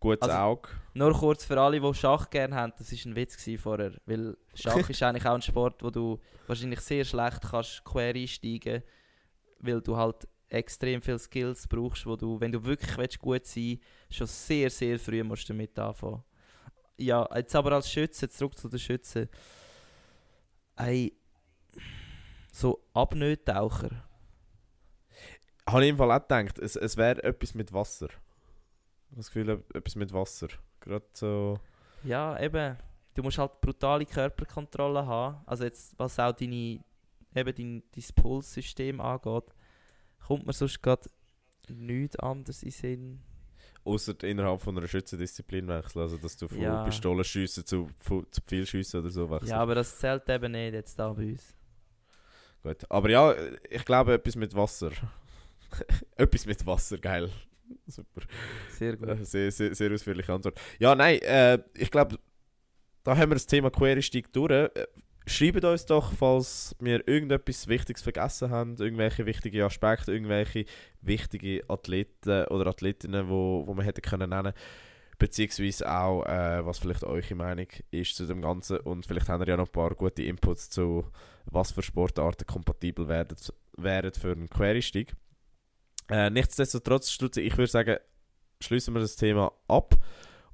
gutes Also- Auge. Nur kurz für alle, die Schach gerne haben, das war ein Witz vorher. Weil Schach ist eigentlich auch ein Sport, wo du wahrscheinlich sehr schlecht kannst quer einsteigen weil du halt extrem viele Skills brauchst, wo du, wenn du wirklich willst, gut sein willst, schon sehr, sehr früh musst du damit anfangen. Ja, jetzt aber als Schütze, zurück zu den Schützen. Ey, so Abnöttaucher. Habe ich im Fall auch gedacht, es, es wäre etwas mit Wasser. Ich habe das Gefühl, etwas mit Wasser. Gerade so. Ja, eben. Du musst halt brutale Körperkontrolle haben. Also jetzt, was auch deine, eben dein, dein Pulssystem angeht, kommt mir sonst gerade nichts anderes in Sinn. Außer innerhalb von einer Schützendisziplin wechseln. Also, dass du von Ja. Pistolenschiessen zu, zu Pfeilschiessen oder so wechselst. Ja, aber das zählt eben nicht jetzt da bei uns. Gut. Aber ja, ich glaube, etwas mit Wasser. etwas mit Wasser, geil. Super. Sehr gut. Äh, Sehr, sehr, sehr ausführliche Antwort. Ja, nein, äh, ich glaube, da haben wir das Thema Quereinstieg durch. Schreibt uns doch, falls wir irgendetwas Wichtiges vergessen haben, irgendwelche wichtige Aspekte, irgendwelche wichtige Athleten oder Athletinnen, wo, wo wir hätten können nennen beziehungsweise auch, äh, was vielleicht eure Meinung ist zu dem Ganzen und vielleicht haben wir ja noch ein paar gute Inputs zu, was für Sportarten kompatibel werden, wären für einen Quereinstieg. Äh, nichtsdestotrotz, Stutzi, ich würde sagen, schließen wir das Thema ab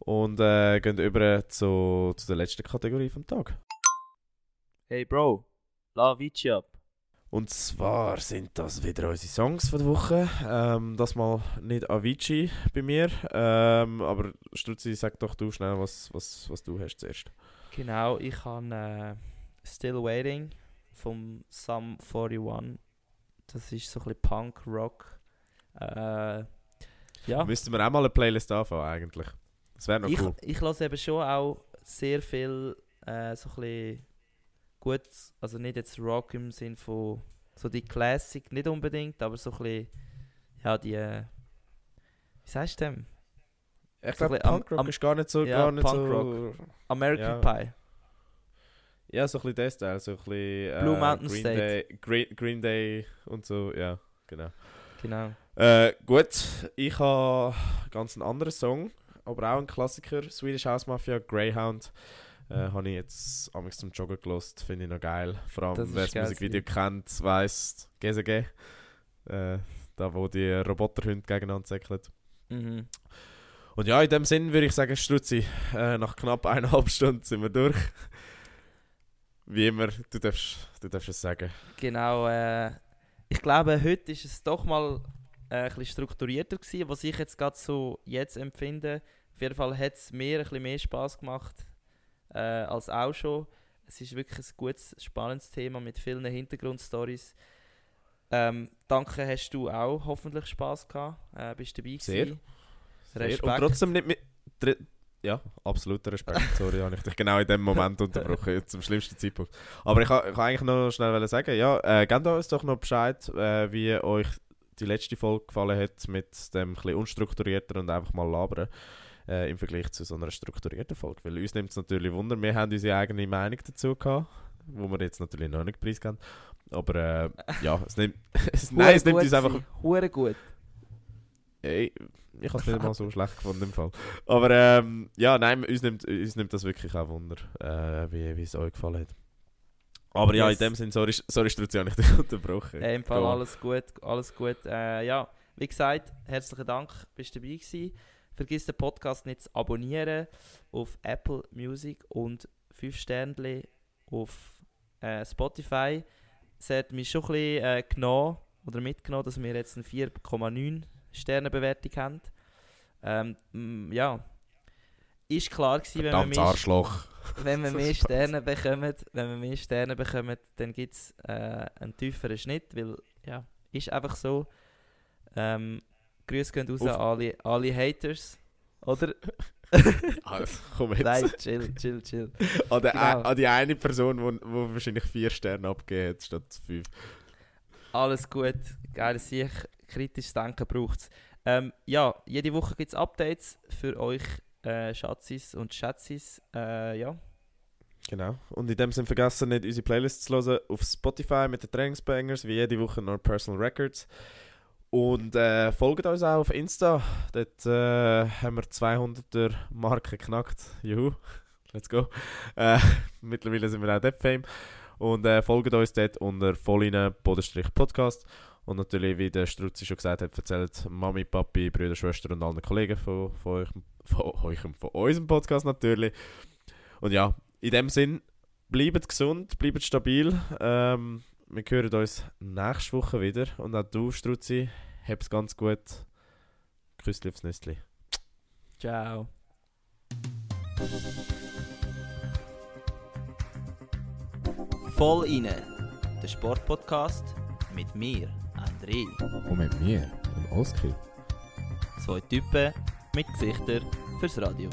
und äh, gehen über zu, zu der letzten Kategorie vom Tag. Hey Bro, la Vici ab. Und zwar sind das wieder unsere Songs von der Woche. Ähm, das mal nicht Avicii bei mir, ähm, aber Stutzi, sag doch du schnell, was, was, was du hast zuerst. Genau, ich habe äh, Still Waiting vom Sum 41. Das ist so ein bisschen Punk, Rock. Äh, ja. Müssten wir auch mal eine Playlist anfangen eigentlich. Das wäre noch ich, cool. ich lasse eben schon auch sehr viel äh, so ein bisschen gut, also nicht jetzt Rock im Sinn von so die Classic nicht unbedingt, aber so ein bisschen, ja, die, äh, wie sagst du dem? Ich So glaube, Punkrock am- ist gar nicht so, ja, gar nicht Punkrock. so... American Ja. Pie. Ja, so ein bisschen der Style, so ein bisschen... Äh, Blue Mountain Green State. Day, Green, Green Day und so, ja, genau. Genau. Äh, gut, ich habe ganz einen anderen Song, aber auch ein Klassiker, Swedish House Mafia, Greyhound. Äh, habe ich jetzt amigs zum Joggen gelost, finde ich noch geil. Vor allem, wer das Musikvideo kennt, weiss, GSG. Äh, da, wo die Roboterhunde gegeneinander zäckeln. Mhm. Und ja, in dem Sinn würde ich sagen, Strutzi, äh, nach knapp eineinhalb Stunden sind wir durch. Wie immer, du darfst, du darfst es sagen. Genau, äh, ich glaube, heute ist es doch mal äh, ein bisschen strukturierter gewesen, was ich jetzt gerade so jetzt empfinde. Auf jeden Fall hat es mir ein bisschen mehr Spaß gemacht äh, als auch schon. Es ist wirklich ein gutes, spannendes Thema mit vielen Hintergrundstories. Ähm, danke, hast du auch hoffentlich Spaß gehabt. Äh, bist dabei Sehr. gewesen. Sehr. Respekt. Und trotzdem nicht mit. Ja, absoluter Respekt. Sorry, habe ich dich genau in dem Moment unterbrochen, zum schlimmsten Zeitpunkt. Aber ich wollte eigentlich noch schnell sagen, ja, äh, gebt uns doch noch Bescheid, äh, wie euch die letzte Folge gefallen hat mit dem ein bisschen unstrukturierter und einfach mal labern. Äh, Im Vergleich zu so einer strukturierten Folge. Weil uns nimmt es natürlich Wunder, wir haben unsere eigene Meinung dazu gehabt, wo wir jetzt natürlich noch nicht preisgeben. Aber äh, ja, es nimmt, es, nein, es nimmt uns einfach Hure gut. Ey, ich habe es nicht mal so schlecht gefunden im Fall. Aber ähm, ja, nein, uns nimmt, uns nimmt das wirklich auch Wunder, äh, wie, wie es euch gefallen hat. Aber ja, in dem Sinn, sorry, sorry Struzzi, habe ich dich unterbrochen. Äh, Im Fall Go alles gut, alles gut. Äh, ja, wie gesagt, herzlichen Dank, bist du dabei gewesen. Vergiss den Podcast nicht zu abonnieren auf Apple Music und 5 Sterne auf äh, Spotify. Es hat mich schon ein bisschen äh, genommen oder mitgenommen, dass wir jetzt eine 4,9 Sterne Bewertung haben. Ähm, ja, ist klar gewesen, wenn wir mehr wenn wir So mehr. Sterne bekommen, wenn wir mehr Sterne bekommen, dann gibt es äh, einen tieferen Schnitt, weil ja, ist einfach so. Ähm, Grüße gehen raus Auf- an alle, alle Haters, oder? Also, komm jetzt. Nein, chill, chill, chill. an, genau. an die eine Person, die wo wahrscheinlich vier Sterne abgegeben hat, statt fünf. Alles gut, geil, sich kritisches Denken braucht es. Ähm, ja, jede Woche gibt es Updates für euch äh, Schatzis und Schätzis. Äh, ja, Genau. Und in dem Sinn vergessen nicht, unsere Playlists zu hören auf Spotify mit den Trainingsbangers, wie jede Woche noch Personal Records. Und äh, folgt uns auch auf Insta. Dort äh, haben wir 200er Marke geknackt. Juhu. Let's go. Äh, mittlerweile sind wir auch dort Fame. Und äh, folgt uns dort unter Vollinen Bodenstrich Podcast. Und natürlich, wie der Struzzi schon gesagt hat, erzählt Mami, Papi, Brüder, Schwestern und allen Kollegen von, von, euch, von, euch, von unserem Podcast natürlich. Und ja, in dem Sinn, bleibt gesund, bleibt stabil. Ähm, wir hören uns nächste Woche wieder. Und auch du, Struzzi, hab's ganz gut. Küssli aufs Nüssli. ciao. Voll inne, der Sportpodcast mit mir, André. Und mit mir, dem Oskar. Zwei Typen mit Gesichtern fürs Radio.